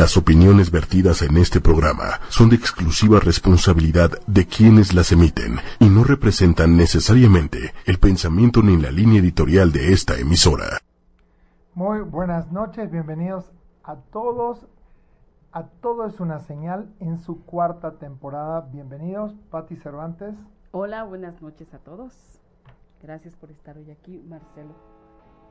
Las opiniones vertidas en este programa son de exclusiva responsabilidad de quienes las emiten y no representan necesariamente el pensamiento ni la línea editorial de esta emisora. Muy buenas noches, bienvenidos a todos. A todo es una señal en su cuarta temporada. Bienvenidos, Patti Cervantes. Hola, buenas noches a todos. Gracias por estar hoy aquí, Marcelo.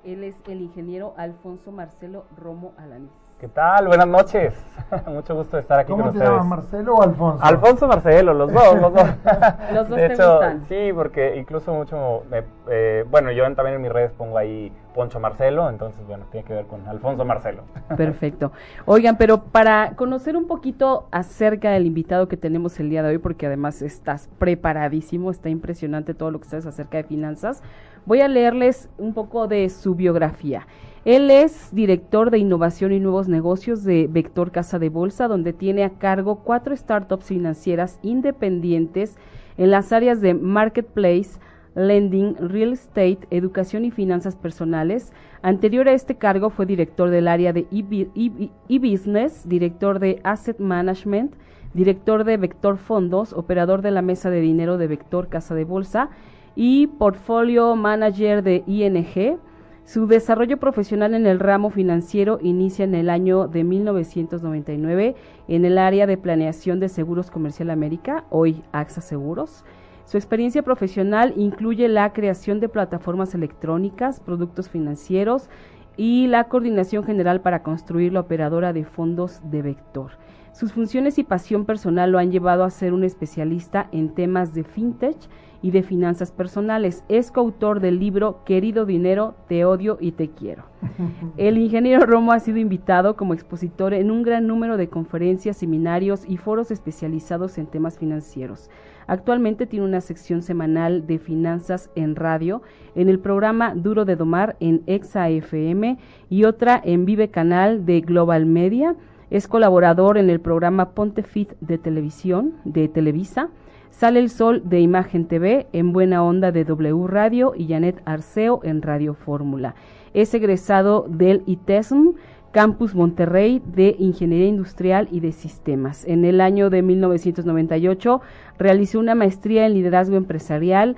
Él es el ingeniero Alfonso Marcelo Romo Alanis. ¿Qué tal? Buenas noches. Mucho gusto de estar aquí ¿Cómo con te ustedes. llamas, Marcelo o Alfonso? Alfonso Marcelo, los dos, los dos. Los dos de te hecho, gustan. sí, porque incluso mucho, me- eh, bueno, yo en- también en mis redes pongo ahí Poncho Marcelo, entonces, bueno, tiene que ver con Alfonso Marcelo. Perfecto. Oigan, pero para conocer un poquito acerca del invitado que tenemos el día de hoy, porque además estás preparadísimo, está impresionante todo lo que sabes acerca de finanzas, voy a leerles un poco de su biografía. Él es director de innovación y nuevos negocios de Vector Casa de Bolsa, donde tiene a cargo cuatro startups financieras independientes en las áreas de marketplace, lending, real estate, educación y finanzas personales. Anterior a este cargo fue director del área de e- e-business, director de asset management, director de Vector Fondos, operador de la mesa de dinero de Vector Casa de Bolsa y portfolio manager de ING. Su desarrollo profesional en el ramo financiero inicia en el año de 1999 en el área de planeación de Seguros Comercial América, hoy AXA Seguros. Su experiencia profesional incluye la creación de plataformas electrónicas, productos financieros y la coordinación general para construir la operadora de fondos de Vector. Sus funciones y pasión personal lo han llevado a ser un especialista en temas de fintech y de finanzas personales. Es coautor del libro Querido Dinero, Te Odio y Te Quiero. El ingeniero Romo ha sido invitado como expositor en un gran número de conferencias, seminarios y foros especializados en temas financieros. Actualmente tiene una sección semanal de finanzas en radio, en el programa Duro de Domar en Exa FM y otra en Vive Canal de Global Media. Es colaborador en el programa Ponte Fit de televisión, de Televisa. Sale el Sol de Imagen TV en Buena Onda de W Radio y Janet Arceo en Radio Fórmula. Es egresado del ITESM, Campus Monterrey de Ingeniería Industrial y de Sistemas. En el año de 1998 realizó una maestría en liderazgo empresarial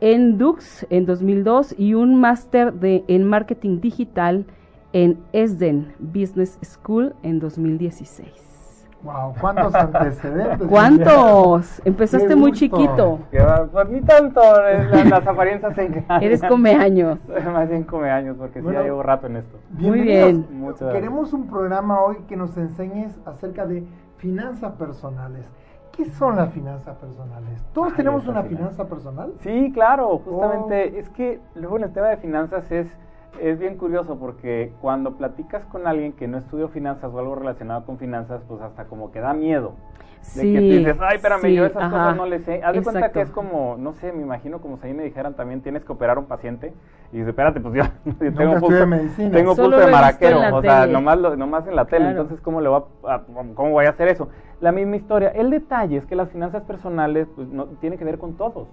en Dux en 2002 y un máster en marketing digital en ESDEN Business School en 2016. Wow, ¿cuántos antecedentes? ¿Cuántos? Empezaste muy chiquito. Pues ni tanto, eh, la- las apariencias se engañan. Eres come años. Más bien come años, porque Bueno. sí, ya llevo rato en esto. Muy Bienvenidos. bien. Muchas Queremos un programa hoy que nos enseñes acerca de finanzas personales. ¿Qué son las finanzas personales? ¿Todos Ay, tenemos una finanza personal? Sí, claro, justamente. Oh. Es que luego en el tema de finanzas es, es bien curioso porque cuando platicas con alguien que no estudió finanzas o algo relacionado con finanzas, pues hasta como que da miedo. De Sí. que te dices, ay, espérame, sí, yo esas ajá. cosas no le sé. Haz de cuenta que es como, no sé, me imagino como si ahí me dijeran también tienes que operar a un paciente. Y dices, espérate, pues yo, yo tengo pulso, medicina. tengo pulso de maraquero. O sea, nomás, lo- nomás en la tele. Claro. Entonces, ¿cómo, le va a- ¿cómo voy a hacer eso? La misma historia. El detalle es que las finanzas personales pues, no, tiene que ver con todos.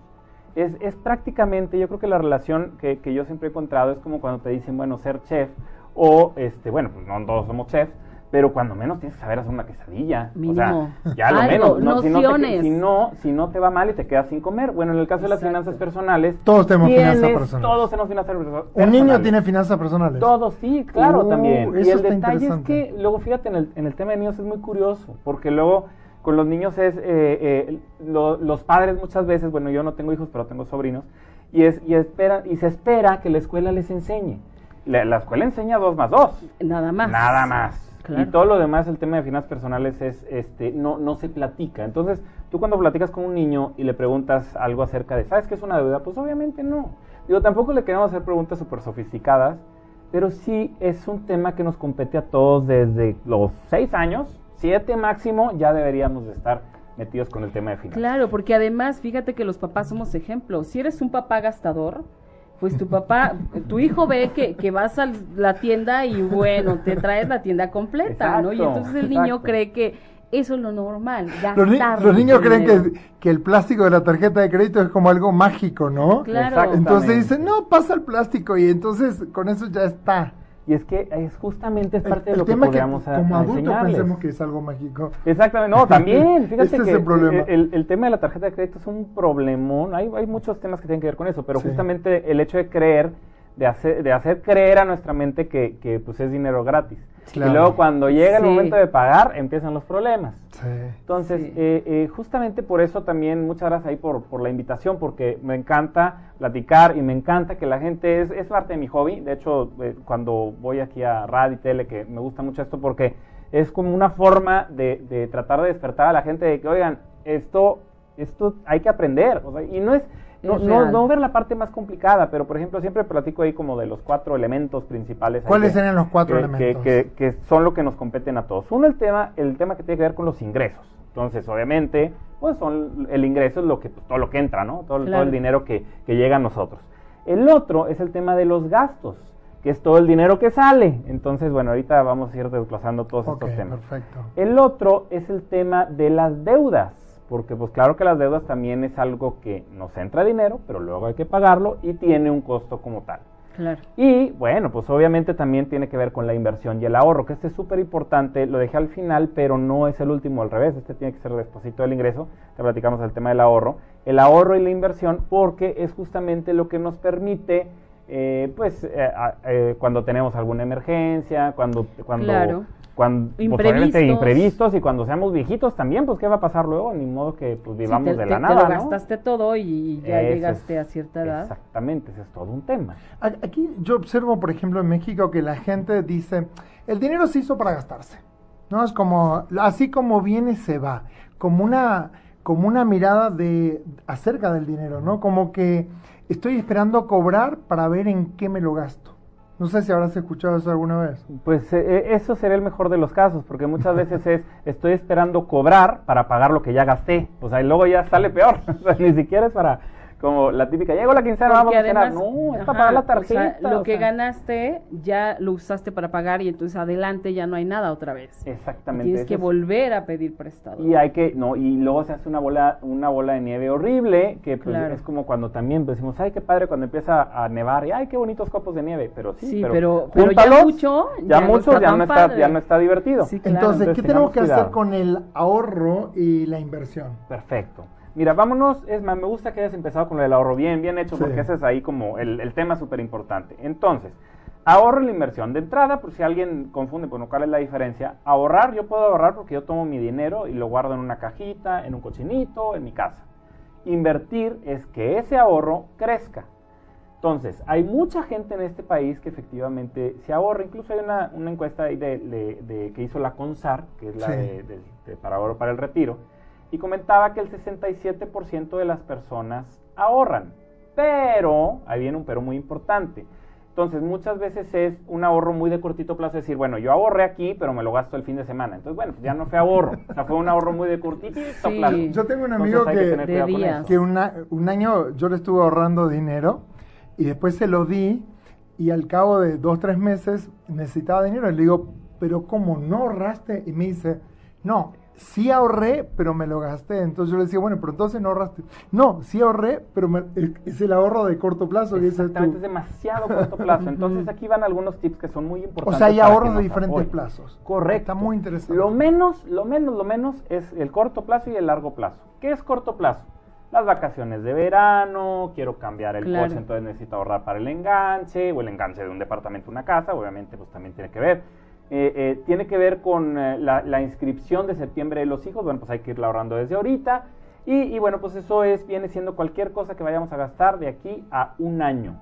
Es, es prácticamente, yo creo que la relación que, que yo siempre he encontrado es como cuando te dicen, bueno, ser chef o, este, bueno, pues no todos somos chefs, pero cuando menos tienes que saber hacer una quesadilla. Mínimo. O sea, ya lo Algo, menos. No, si, no te, si, no, si no te va mal y te quedas sin comer. Bueno, en el caso de las finanzas personales, Todos tenemos finanzas personales. Todos tenemos finanzas perso- ¿Un niño personales. tiene finanzas personales? Todos, sí, claro, Uh, también. Y el está detalle es que, luego fíjate, en el, en el tema de niños es muy curioso, porque luego con los niños es, eh, eh, lo- los padres muchas veces, bueno, yo no tengo hijos, pero tengo sobrinos, y, es, y, espera, y se espera que la escuela les enseñe. La, la escuela enseña dos más dos. Nada más. Nada más. Claro. Y todo lo demás, el tema de finanzas personales es, este, no, no se platica. Entonces, tú cuando platicas con un niño y le preguntas algo acerca de, ¿sabes qué es una deuda? Pues obviamente no. Digo, tampoco le queremos hacer preguntas súper sofisticadas, pero sí es un tema que nos compete a todos desde los seis años, siete máximo, ya deberíamos de estar metidos con el tema de finanzas. Claro, porque además, fíjate que los papás somos ejemplos. Si eres un papá gastador, pues tu papá, tu hijo ve que, que vas a la tienda y bueno, te traes la tienda completa, ¿no? Y entonces el niño exacto. cree que eso es lo normal, Los, ni- gastar los niños creen que, que el plástico de la tarjeta de crédito es como algo mágico, ¿no? Claro. Entonces dicen, no, pasa el plástico y entonces con eso ya está. Y es que es justamente es parte el de lo que podríamos a- como a adulto enseñarles. pensemos que es algo mágico. Exactamente, no, también, fíjate Ese es que el problema. El, el tema de la tarjeta de crédito es un problemón, hay, hay muchos temas que tienen que ver con eso, pero Sí. justamente el hecho de creer, de hacer, de hacer creer a nuestra mente que, que pues es dinero gratis. Claro. Y luego cuando llega el Sí. momento de pagar, empiezan los problemas. Sí. Entonces, Sí. eh, eh, justamente por eso también, muchas gracias ahí por, por la invitación, porque me encanta platicar y me encanta que la gente, es, es parte de mi hobby, de hecho, eh, cuando voy aquí a radio y tele, que me gusta mucho esto porque es como una forma de, de tratar de despertar a la gente de que, oigan, esto, esto hay que aprender, o sea, y no es... No, no, no ver la parte más complicada, pero por ejemplo siempre platico ahí como de los cuatro elementos principales. ¿Cuáles que- serían los cuatro que- elementos? que- son lo que nos competen a todos. Uno, el tema, el tema que tiene que ver con los ingresos. Entonces, obviamente, pues son el ingreso es lo que, pues, todo lo que entra, ¿no? Todo, el- todo el dinero que, que llega a nosotros. El otro es el tema de los gastos, que es todo el dinero que sale. Entonces, bueno, ahorita vamos a ir desglosando todos estos temas. perfecto. El otro es el tema de las deudas, porque pues claro que las deudas también es algo que nos entra dinero, pero luego hay que pagarlo y tiene un costo como tal. Claro. Y bueno, pues obviamente también tiene que ver con la inversión y el ahorro, que este es súper importante, lo dejé al final, pero no es el último al revés, este tiene que ser despuesito del ingreso, te platicamos el tema del ahorro, el ahorro y la inversión, porque es justamente lo que nos permite, eh, pues, eh, eh, cuando tenemos alguna emergencia, cuando, cuando, Claro. Cuando pues, Imprevistos. y cuando seamos viejitos también, pues, ¿qué va a pasar luego? Ni modo que pues Sí, vivamos te, de te- la te nada, lo ¿no? gastaste todo y ya llegaste es- a cierta edad. Exactamente, ese es todo un tema. A- Aquí yo observo, por ejemplo, en México que la gente dice, el dinero se hizo para gastarse. ¿No? Es como, así como viene, se va. Como una, como una mirada de acerca del dinero, ¿no? Como que estoy esperando cobrar para ver en qué me lo gasto. No sé si habrás escuchado eso alguna vez. Pues eh, eh, eso sería el mejor de los casos, porque muchas veces es, estoy esperando cobrar para pagar lo que ya gasté, o sea, y luego ya sale peor, o sea, ni siquiera es para, como la típica, llegó la quincena, vamos a cenar, no, es para pagar la o sea, tarjeta. lo o que sea. ganaste ya lo usaste para pagar y entonces adelante ya no hay nada otra vez. Exactamente. Tienes ese que es- volver a pedir prestado. Y hay que, no, y luego se hace una bola, una bola de nieve horrible, que pues Claro. es como cuando también decimos, ay, qué padre cuando empieza a nevar, y ay, qué bonitos copos de nieve, pero sí, Sí, pero- pero ya júntalos, mucho, ya, ya mucho, ya no está, ya no está divertido. Sí, claro. Entonces, Entonces, ¿qué tenemos que hacer con el ahorro y la inversión? Perfecto. Mira, vámonos, es más, me gusta que hayas empezado con lo del ahorro bien, bien hecho, Sí. porque ese es ahí como el, el tema súper importante. Entonces, ahorro la inversión. De entrada, por si alguien confunde, bueno, ¿cuál es la diferencia? Ahorrar, yo puedo ahorrar porque yo tomo mi dinero y lo guardo en una cajita, en un cochinito, en mi casa. Invertir es que ese ahorro crezca. Entonces, hay mucha gente en este país que efectivamente se ahorra. Incluso hay una, una encuesta ahí de, de- de- que hizo la CONSAR, que es la Sí. de para ahorro para el retiro, y comentaba que el 67% de las personas ahorran. Pero, ahí viene un pero muy importante. Entonces, muchas veces es un ahorro muy de cortito plazo, decir, bueno, yo ahorré aquí, pero me lo gasto el fin de semana. Entonces, bueno, pues ya no fue ahorro, o sea, fue un ahorro muy de cortito Sí. plazo. Yo tengo un amigo que- que una- un año yo le estuve ahorrando dinero y después se lo di y al cabo de dos, tres meses necesitaba dinero. Y le digo, pero ¿cómo no ahorraste? Y me dice, no, sí ahorré, pero me lo gasté. Entonces yo le decía, bueno, pero entonces no ahorraste. No, sí ahorré, pero me- es- es el ahorro de corto plazo. que ese es tu- Exactamente, es demasiado corto plazo. Entonces aquí van algunos tips que son muy O importantes. sea, hay ahorros de diferentes apoyen. plazos. Correcto. Está muy interesante. Lo menos, lo menos, lo menos es el corto plazo y el largo plazo. ¿Qué es corto plazo? Las vacaciones de verano, quiero cambiar el Claro. coche, entonces necesito ahorrar para el enganche, o el enganche de un departamento a una casa, obviamente pues también tiene que ver. Eh, eh, tiene que ver con eh, la, la inscripción de septiembre de los hijos, bueno, pues hay que irla ahorrando desde ahorita. Y, y bueno, pues eso es, viene siendo cualquier cosa que vayamos a gastar de aquí a un año.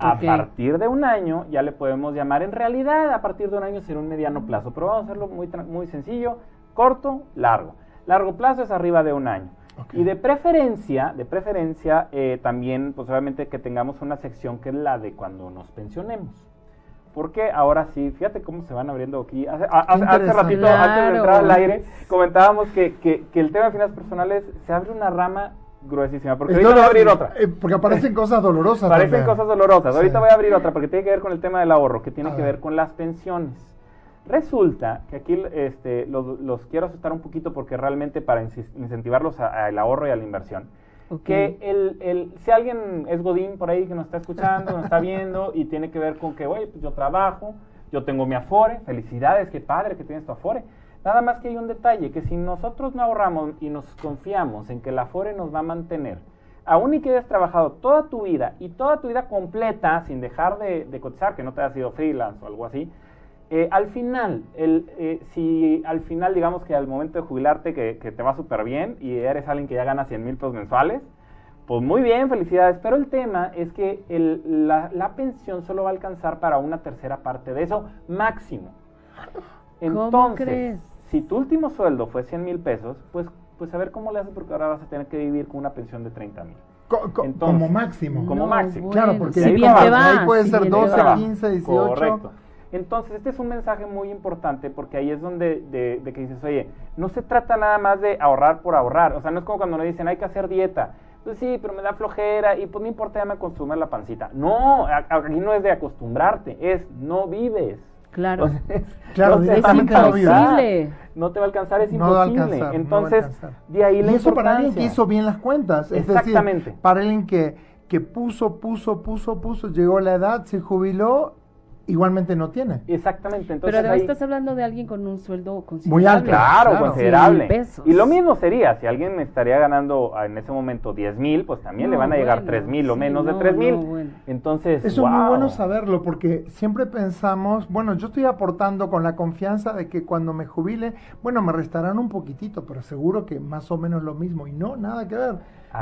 A partir de un año ya le podemos llamar, en realidad a partir de un año será un mediano plazo, pero vamos a hacerlo muy, muy sencillo, corto, largo. Largo plazo es arriba de un año. Y de preferencia, de preferencia eh, también, pues obviamente que tengamos una sección que es la de cuando nos pensionemos. Porque ahora sí, fíjate cómo se van abriendo aquí. Hace, a- hace- ratito, antes de entrar al aire, comentábamos que, que, que el tema de finanzas personales se abre una rama gruesísima. Porque ahorita voy a abrir otra. Eh, porque aparecen cosas dolorosas. Parecen también. cosas dolorosas. Ahorita voy a abrir otra porque tiene que ver con el tema del ahorro, que tiene A que ver. ver con las pensiones. Resulta que aquí este, los, los quiero asustar un poquito porque realmente para incentivarlos al ahorro y a la inversión. Que el, el, si alguien es Godín por ahí que nos está escuchando, nos está viendo y tiene que ver con que, oye, pues yo trabajo, yo tengo mi Afore, felicidades, qué padre que tienes tu Afore. Nada más que hay un detalle, que si nosotros no ahorramos y nos confiamos en que el Afore nos va a mantener, aún y que hayas trabajado toda tu vida y toda tu vida completa sin dejar de, de cotizar, que no te haya sido freelance o algo así, eh, al final, el, eh, si al final digamos que al momento de jubilarte que, que te va súper bien y eres alguien que ya gana 100 mil pesos mensuales, pues muy bien, felicidades, pero el tema es que el- la, la pensión solo va a alcanzar para una tercera parte de eso máximo. ¿Cómo Entonces, crees? si tu último sueldo fue 100 mil pesos, pues, pues a ver cómo le haces porque ahora vas a tener que vivir con una pensión de 30 mil. Co- co- Entonces, como máximo. como máximo. Claro, porque si ahí bien va, te va, ahí puede si ser bien te 12, va. 15, 18. Correcto. Entonces, este es un mensaje muy importante porque ahí es donde de, de que dices, oye, no se trata nada más de ahorrar por ahorrar. O sea, no es como cuando nos dicen, hay que hacer dieta. Pues sí, pero me da flojera y pues no importa, ya me acostumbré a la pancita. No, aquí no es de acostumbrarte, es no vives. Claro. Entonces, Claro, no alcanzar. Imposible. No te va a alcanzar, es No va a imposible. alcanzar, no va a Entonces, alcanzar. de ahí la y eso para alguien que hizo bien las cuentas. Es Exactamente. decir, para alguien que, que puso, puso, puso, puso, llegó la edad, se jubiló, igualmente no tiene. Exactamente. Entonces, Pero además ahí- estás hablando de alguien con un sueldo considerable. Muy alto. Claro, Claro. considerable. Sí. Y lo mismo sería, si alguien estaría ganando en ese momento 10 mil, pues también le van a llegar bueno, 3 mil o sí, menos de no, 3 mil. no, bueno. Entonces, Eso es muy bueno saberlo porque siempre pensamos, bueno, yo estoy aportando con la confianza de que cuando me jubile, bueno, me restarán un poquitito, pero seguro que más o menos lo mismo. Y no, nada que ver.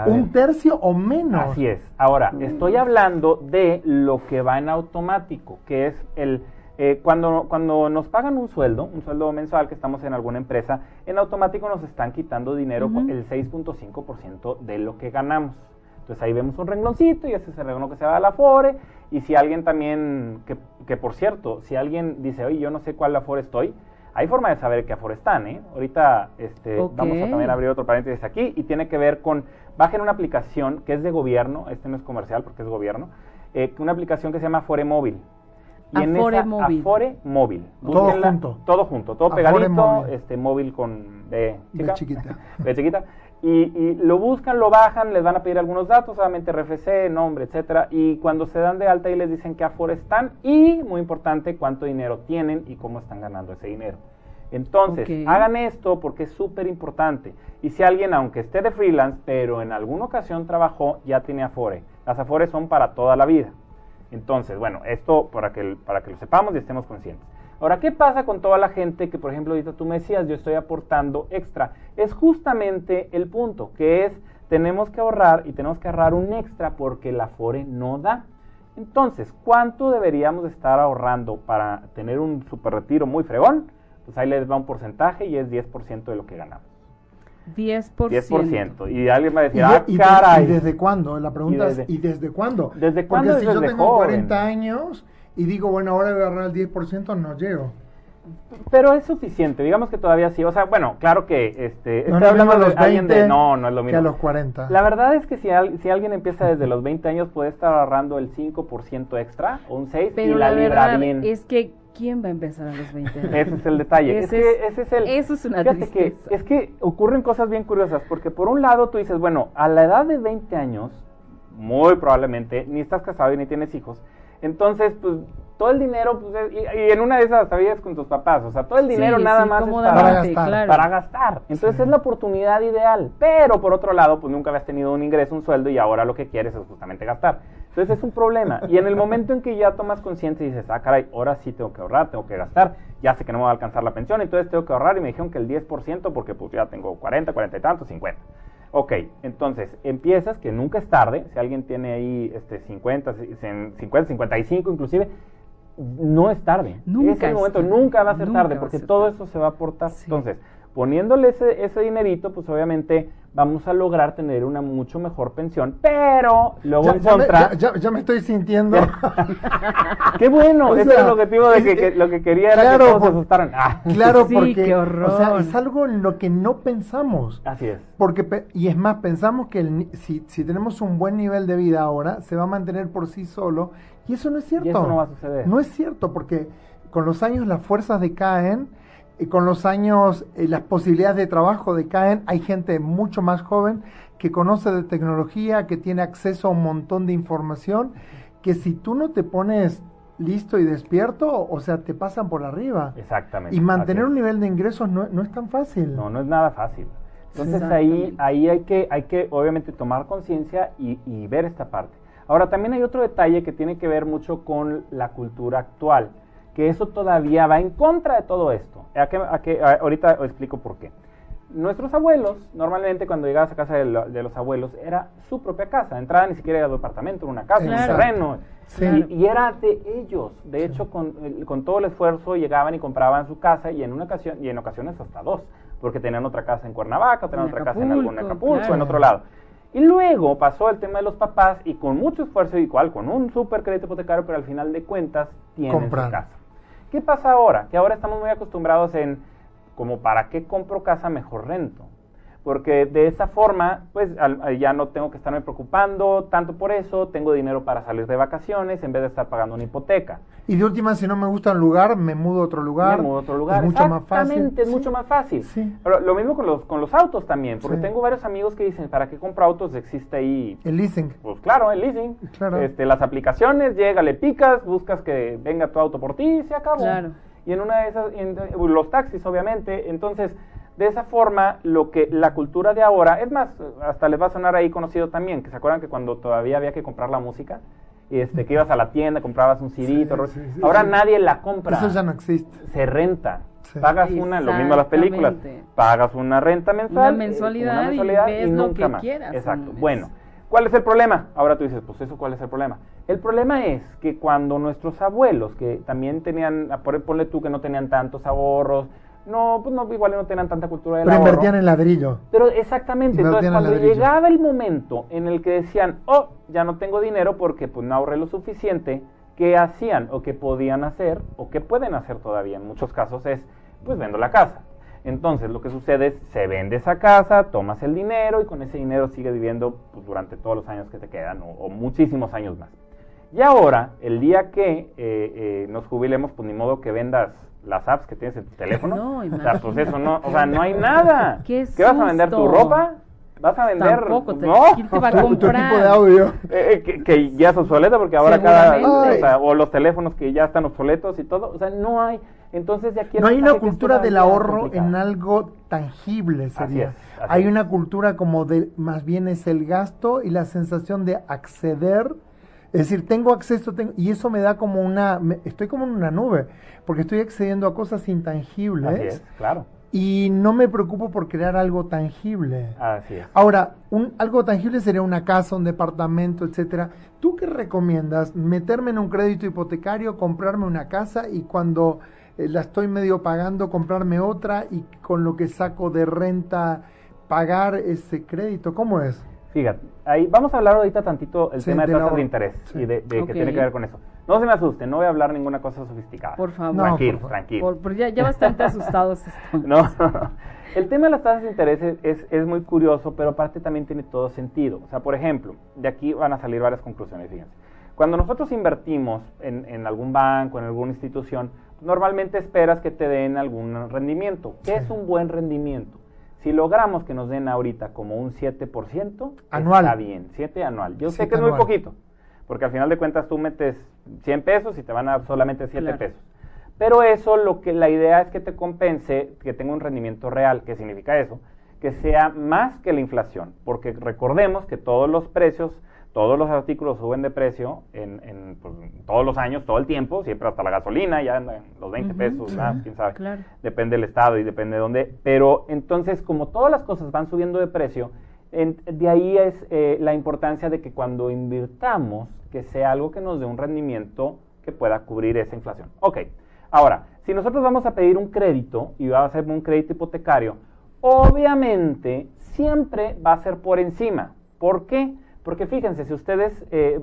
Un tercio o menos. Así es. Ahora, estoy hablando de lo que va en automático, que es el... eh, cuando, cuando nos pagan un sueldo, un sueldo mensual que estamos en alguna empresa, en automático nos están quitando dinero, Ujú. el 6.5% de lo que ganamos. Entonces ahí vemos un rengloncito y ese es el renglón que se va a la FORE. Y si alguien también, que, que por cierto, si alguien dice, oye, yo no sé cuál Afore estoy, hay forma de saber qué Afore están, ¿eh? Ahorita este, vamos a también abrir otro paréntesis aquí y tiene que ver con, bajen una aplicación que es de gobierno, este no es comercial porque es gobierno, eh, una aplicación que se llama Afore Móvil. Afore Móvil. Afore Móvil. Todo Búsquenla, junto. Todo junto, todo Afore pegadito, Móvil. este móvil con de De chiquita. de chiquita. Y, y lo buscan, lo bajan, les van a pedir algunos datos, obviamente RFC, nombre, etcétera. Y cuando se dan de alta ahí les dicen qué Afore están y, muy importante, cuánto dinero tienen y cómo están ganando ese dinero. Entonces, hagan esto porque es súper importante. Y si alguien, aunque esté de freelance, pero en alguna ocasión trabajó, ya tiene Afore. Las Afores son para toda la vida. Entonces, bueno, esto para que, para que lo sepamos y estemos conscientes. Ahora, ¿qué pasa con toda la gente que, por ejemplo, ahorita tú me decías, yo estoy aportando extra? Es justamente el punto, que es, tenemos que ahorrar y tenemos que ahorrar un extra porque la FORE no da. Entonces, ¿cuánto deberíamos estar ahorrando para tener un super retiro muy fregón? Pues ahí les va un porcentaje y es 10% de lo que ganamos. 10%. 10%. Y alguien va a ¿Y, decir, de- ah, y caray. y desde cuándo? La pregunta Y desde- es, ¿y desde cuándo? ¿Desde Porque cuándo? si yo tengo joven. 40 años y digo, bueno, ahora voy a agarrar el 10%, no llego. Pero es suficiente, digamos que todavía sí. O sea, bueno, claro que este, No estoy es lo hablando de los alguien de. 20 No, no es lo que mismo. a los 40. La verdad es que si, al- si alguien empieza desde los 20 años, puede estar ahorrando el 5% extra o un 6% Pero y la, la libra verdad bien. es que, ¿quién va a empezar a los 20 años? Ese es el detalle. es Ese que es- ese es el. eso es una fíjate que, tristeza. es que ocurren cosas bien curiosas, porque por un lado tú dices, bueno, a la edad de 20 años, muy probablemente, ni estás casado y ni tienes hijos. Entonces, pues, todo el dinero, pues, es- y, y en una de esas vives con tus papás, o sea, todo el dinero Sí, nada sí, más es para gastar. claro. para gastar. Entonces Sí. es la oportunidad ideal. Pero por otro lado, pues nunca habías tenido un ingreso, un sueldo y ahora lo que quieres es justamente gastar. Entonces es un problema. Y en el momento en que ya tomas conciencia y dices, ah, caray, ahora sí tengo que ahorrar, tengo que gastar, ya sé que no me va a alcanzar la pensión, entonces tengo que ahorrar y me dijeron que el 10% porque pues ya tengo 40, 40 y tantos, 50. Ok, entonces empiezas, que nunca es tarde, si alguien tiene ahí este 50, ci- 50, 55 inclusive, no es tarde. Nunca es el es momento, tarde. nunca va a ser Nunca tarde, porque ser todo tarde. eso se va a aportar. Sí. Entonces, poniéndole ese, ese dinerito, pues obviamente vamos a lograr tener una mucho mejor pensión, pero luego ya, en ya me, contra... ya- ya- ya me estoy sintiendo. ¡Qué bueno! O ese sea, era el objetivo de que, es- que lo que quería era claro, que todos se por- asustaran. Ah, claro, Sí, porque qué horror. O sea, es algo en lo que no pensamos. Así es. Porque, y es más, pensamos que el si, si tenemos un buen nivel de vida ahora, se va a mantener por sí solo. Y eso no es cierto. eso no va a suceder. No es cierto, porque con los años las fuerzas decaen Y con los años eh, las posibilidades de trabajo decaen, hay gente mucho más joven que conoce de tecnología, que tiene acceso a un montón de información, que si tú no te pones listo y despierto, o sea, te pasan por arriba. Exactamente. Y mantener un nivel de ingresos no, no es tan fácil. No, no es nada fácil. Entonces ahí, ahí hay que, hay que obviamente tomar conciencia y, y ver esta parte. Ahora también hay otro detalle que tiene que ver mucho con la cultura actual, que eso todavía va en contra de todo esto. ¿A qué- a qué- a- ahorita os explico por qué. Nuestros abuelos, normalmente cuando llegabas a casa de, lo- de los abuelos, era su propia casa. Entrada ni siquiera era de departamento, era una casa, Claro. un terreno. Sí. Y, y era de ellos. De hecho, con, con todo el esfuerzo llegaban y compraban su casa y en una ocasión y en ocasiones hasta dos, porque tenían otra casa en Cuernavaca, tenían En otra casa en algún Acapulco, Acapulco, claro. en otro lado. Y luego pasó el tema de los papás y con mucho esfuerzo, igual con un super crédito hipotecario, pero al final de cuentas tienen Compran. su casa. ¿Qué pasa ahora? Que ahora estamos muy acostumbrados en como para qué compro casa mejor rento. Porque de esa forma, pues al- ya no tengo que estarme preocupando tanto por eso, tengo dinero para salir de vacaciones en vez de estar pagando una hipoteca. Y de última, si no me gusta un lugar, me mudo a otro lugar. Me mudo a otro lugar. Es mucho más fácil. Exactamente, es Sí. mucho más fácil. Sí. Pero lo mismo con los, con los autos también, porque Sí. tengo varios amigos que dicen, ¿para qué compro autos? Existe ahí El leasing. pues claro, el leasing. Claro. Este, las aplicaciones, llega, le picas, buscas que venga tu auto por ti y se acabó. Claro. Y en una de esas, en- los taxis, obviamente. Entonces, de esa forma, lo que la cultura de ahora, es más, hasta les va a sonar ahí conocido también, que se acuerdan que cuando todavía había que comprar la música, y este, que ibas a la tienda, comprabas un CD, Sí, todo- sí, sí, ahora sí. nadie la compra Eso ya no existe. se renta. Sí. Pagas una, lo mismo las películas, pagas una renta mensual, Una eh, mensualidad y ves lo nunca que más. quieras Exacto. Bueno, ¿cuál es el problema? Ahora tú dices, pues eso, ¿cuál es el problema? El problema es que cuando nuestros abuelos, que también tenían, por- ponle tú que no tenían tantos ahorros, no, pues no, igual no tenían tanta cultura del Pero ahorro. invertían en ladrillo. Pero exactamente, entonces en cuando llegaba el momento en el que decían, oh, ya no tengo dinero porque pues no ahorré lo suficiente, ¿qué hacían o qué podían hacer o qué pueden hacer todavía en muchos casos es, pues vendo la casa. Entonces lo que sucede es, se vende esa casa, tomas el dinero y con ese dinero sigues viviendo pues, durante todos los años que te quedan o, o muchísimos años más. Y ahora, el día que eh, eh, nos jubilemos, pues ni modo que vendas las apps que tienes en tu teléfono. No, o sea, pues eso no, o sea, no hay nada. ¡Qué vas a vender tu ropa? ¿Vas a vender? Tampoco, te- no. ¿quién te va a Tu- tu comprar? equipo de audio. Eh, eh, que, que ya es obsoleta porque ahora cada o, sea, o los teléfonos que ya están obsoletos y todo, o sea, no hay. Entonces de aquí el No hay una cultura del ahorro complicado. en algo tangible, sería. es, así hay es. una cultura como de, más bien es el gasto y la sensación de acceder. Es decir, tengo acceso tengo- y eso me da como una, me- estoy como en una nube, porque estoy accediendo a cosas intangibles Así es, claro. y no me preocupo por crear algo tangible. Así es. Ahora, un, algo tangible sería una casa, un departamento, etcétera. ¿Tú qué recomiendas? ¿Meterme en un crédito hipotecario, comprarme una casa y cuando eh, la estoy medio pagando, comprarme otra y con lo que saco de renta pagar ese crédito? ¿Cómo es? Fíjate, ahí vamos a hablar ahorita tantito el Sí, tema de tasas de interés Sí. y de, que tiene que ver con eso. No se me asusten, no voy a hablar ninguna cosa sofisticada. Por favor. No, tranquilo, por tranquilo. Por- por ya, ya bastante asustados estamos. No, el tema de las tasas de interés es, es- es muy curioso, pero aparte también tiene todo sentido. O sea, por ejemplo, de aquí van a salir varias conclusiones, fíjense. Cuando nosotros invertimos en, en algún banco, en alguna institución, normalmente esperas que te den algún rendimiento. ¿Qué es un buen rendimiento? Si logramos que nos den ahorita como un 7%, Anual. está bien, 7 anual. Yo sé que es muy poquito, porque al final de cuentas tú metes 100 pesos y te van a dar solamente 7 Claro. pesos. Pero eso lo que la idea es que te compense, que tenga un rendimiento real. ¿Qué significa eso? Que sea más que la inflación, porque recordemos que todos los precios, todos los artículos suben de precio en, en, pues, todos los años, todo el tiempo, siempre hasta la gasolina, ya en los 20 Ujú, pesos, más, quién sabe. claro. Depende del estado y depende de dónde. Pero entonces, como todas las cosas van subiendo de precio, en- de ahí es eh, la importancia de que cuando invirtamos, que sea algo que nos dé un rendimiento que pueda cubrir esa inflación. Ok, ahora, si nosotros vamos a pedir un crédito y va a ser un crédito hipotecario, obviamente siempre va a ser por encima. ¿Por qué? Porque fíjense, si ustedes, eh,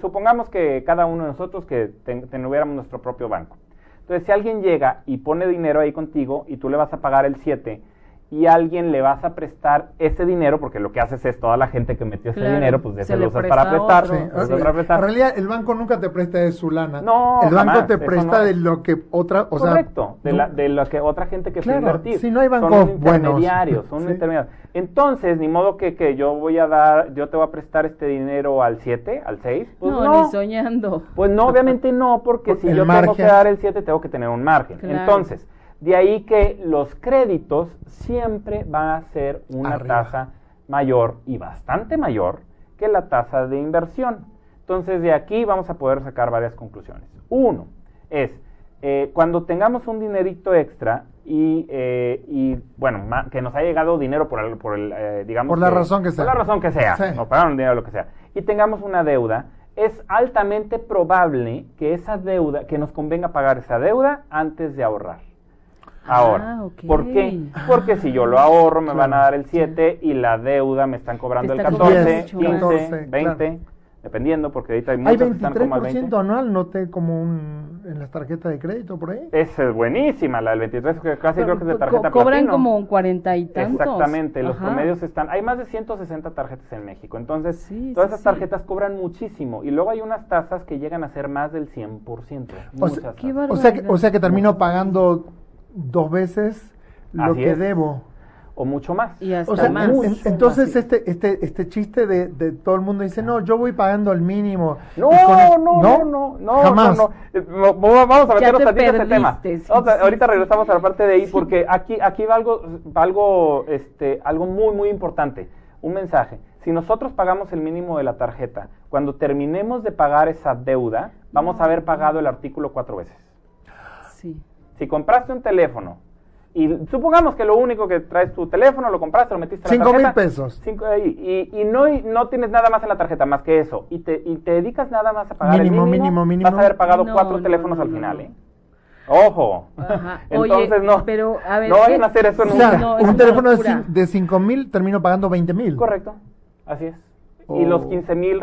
supongamos que cada uno de nosotros que tuviéramos nuestro propio banco. Entonces, si alguien llega y pone dinero ahí contigo y tú le vas a pagar el 7 y a alguien le vas a prestar ese dinero, porque lo que haces es toda la gente que metió ese Claro, dinero, pues de se ese lo usas presta para prestar. Sí, lo usas sí. para prestar. En realidad, el banco nunca te presta de su lana. No, el banco jamás, te presta no. de lo que otra, o sea, Correcto, de, no- la, de lo que otra gente que Claro, invertir. sí, no hay Son bancos unos intermediarios, buenos. son Sí. intermediarios. Entonces, ni modo que, que yo voy a dar, yo te voy a prestar este dinero al 7, al 6. Pues no, no, ni soñando. Pues no, obviamente no, porque Por si yo tengo que dar el 7, tengo que tener un margen. Claro. Entonces, de ahí que los créditos siempre van a ser una Arriba. tasa mayor y bastante mayor que la tasa de inversión. Entonces, de aquí vamos a poder sacar varias conclusiones. Uno es, eh, cuando tengamos un dinerito extra y, eh, y, bueno, ma- que nos ha llegado dinero por el, por el eh, digamos... Por la razón que sea. Por la razón que sea, Sí. pagaron dinero, lo que sea, y tengamos una deuda, es altamente probable que esa deuda, que nos convenga pagar esa deuda antes de ahorrar. Ahora, Ah, ok. ¿por qué? Porque si yo lo ahorro me van a dar el 7 y la deuda me están cobrando Te el está 14, cobrando 15, mucho más. 20, dependiendo, porque ahorita hay Hay muchas que están como al 20. 23% anual, noté como un, en las tarjetas de crédito por ahí. Esa es buenísima, la del 23, que casi creo que es de Co- tarjeta cobran platino. como un cuarenta y tantos. Exactamente, los Ajá. promedios están, hay más de 160 tarjetas en México, entonces Sí, todas sí, esas sí. tarjetas cobran muchísimo y luego hay unas tasas que llegan a ser más del 100%. O muchas sea, Qué tasas. O sea, que, o sea que termino pagando dos veces lo Así que es. debo. o mucho más. Y hasta O sea, más. en- entonces más. este, este, este chiste de, de todo el mundo dice, no, yo voy pagando el mínimo. No, el- no, no, no, no, jamás. no, no. Mo- mo- Vamos a meternos te tantito en este tema. sí, sí, ahorita sí. regresamos a la parte de ahí porque aquí, aquí va algo, va algo, este, algo muy, muy importante. Un mensaje. Si nosotros pagamos el mínimo de la tarjeta, cuando terminemos de pagar esa deuda, vamos a haber pagado el artículo cuatro veces. Sí. Si compraste un teléfono y supongamos que lo único que traes tu teléfono, lo compraste, lo metiste en la Cinco mil tarjeta. pesos. Cinco, y, y, y no, y no tienes nada más en la tarjeta más que eso. Y te, y te dedicas nada más a pagar Mínimo, el mínimo, mínimo, mínimo. Vas a haber pagado No, cuatro no, teléfonos no, al final. ¿eh? Ojo. Ajá. Entonces Oye, no. pero, a ver, no vayan a hacer eso O nunca. sea, No, es un teléfono de, locura. cin- de 5 mil termino pagando 20 mil. Correcto. Así es. Oh. Y los 15 mil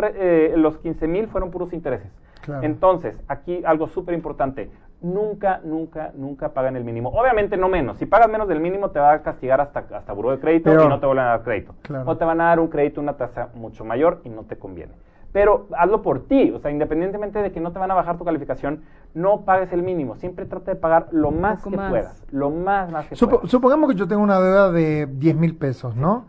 los 15 mil fueron puros intereses. Claro. Entonces, aquí algo súper importante. Nunca, nunca, nunca pagan el mínimo. Obviamente no menos. Si pagas menos del mínimo te va a castigar hasta, hasta buró de crédito Pero- y no te vuelven a dar crédito. Claro. O te van a dar un crédito una tasa mucho mayor y no te conviene. Pero hazlo por ti, o sea, independientemente de que no te van a bajar tu calificación, no pagues el mínimo. Siempre trata de pagar lo más que más. puedas. Lo más, más que Supo- puedas. supongamos que yo tengo una deuda de 10 mil pesos, ¿no?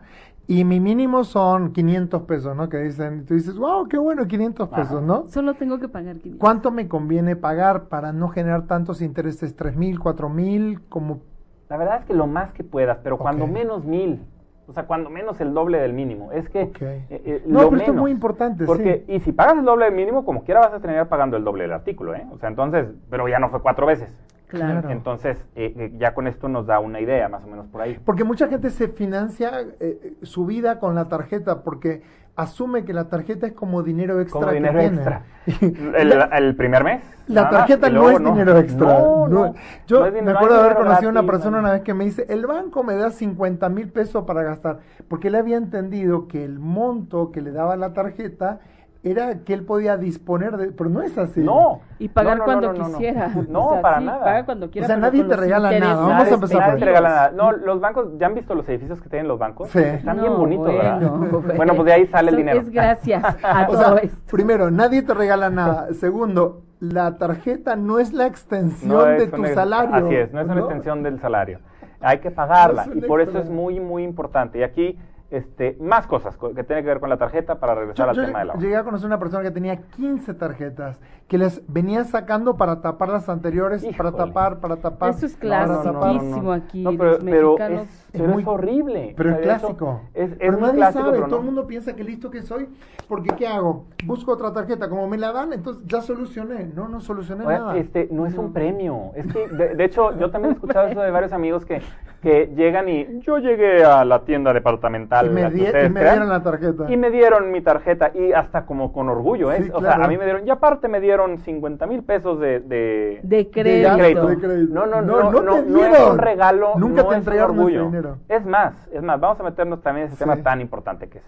Y mi mínimo son 500 pesos, ¿no? Que dicen, tú dices, wow, qué bueno, 500 Ajá. pesos, ¿no? Solo tengo que pagar 500. ¿Cuánto me conviene pagar para no generar tantos intereses? ¿3 mil, 4 mil? Como... La verdad es que lo más que puedas, pero cuando menos mil. O sea, cuando menos el doble del mínimo. Es que. Ok. eh, eh, No, lo pero esto es muy importante, Porque, sí. y si pagas el doble del mínimo, como quiera vas a terminar pagando el doble del artículo, ¿eh? O sea, entonces, pero ya no fue cuatro veces. Claro. Entonces, eh, eh, ya con esto nos da una idea, más o menos por ahí. Porque mucha gente se financia eh, su vida con la tarjeta porque asume que la tarjeta es como dinero extra Como que dinero tiene. extra. El, el primer mes. La tarjeta no es dinero extra. No, No. Yo es me dinero- acuerdo no de haber conocido a una persona una vez que me dice, el banco me da 50 mil pesos para gastar, porque él había entendido que el monto que le daba la tarjeta era que él podía disponer de... Pero no es así. No. Y pagar No, no, cuando no, no, no. quisiera. No, O sea, para sí, nada. Paga cuando quiera. O sea, nadie te regala nada. Vamos a Nadie- empezar nadie por te regala nada. No, los bancos, ¿ya han visto los edificios que tienen los bancos? Sí. Están bien bonitos, ¿verdad? bueno, Bueno, pues de ahí sale el dinero. Es gracias a O todo sea, esto. primero, nadie te regala nada. Segundo, la tarjeta no es la extensión No de tu una- salario. Así es, no es una extensión del salario. Hay que pagarla y por eso es muy, muy importante. Y aquí, este, más cosas co- que tienen que ver con la tarjeta para regresar Yo, al yo tema del ahorro. llegué a conocer una persona que tenía 15 tarjetas que les venía sacando para tapar las anteriores, para Híjole. tapar, para tapar. Eso es para clásico. tapar. clasiquísimo aquí, No, pero, los pero mexicanos. es, Es pero muy- es horrible. Pero es clásico. Es, es pero muy nadie clásico, sabe, pero todo no. el mundo piensa que listo que soy, porque ¿qué hago? Busco otra tarjeta, como me la dan, entonces ya solucioné. No, no solucioné Oye, nada. este, no es un premio. Es que, de, de hecho, yo también he escuchado eso de varios amigos que, que llegan y yo llegué a la tienda departamental. Y me, di- y dieron la tarjeta. Y me dieron mi tarjeta y hasta como con orgullo, ¿eh? Sí, O claro. sea, a mí me dieron, y aparte me dieron 50 mil pesos de, de, De crédito. crédito. De crédito. No, no, No, no, no no, te no es un regalo, Nunca no te es un orgullo. dinero. Es más, es más, vamos a meternos también en ese tema tan importante que es.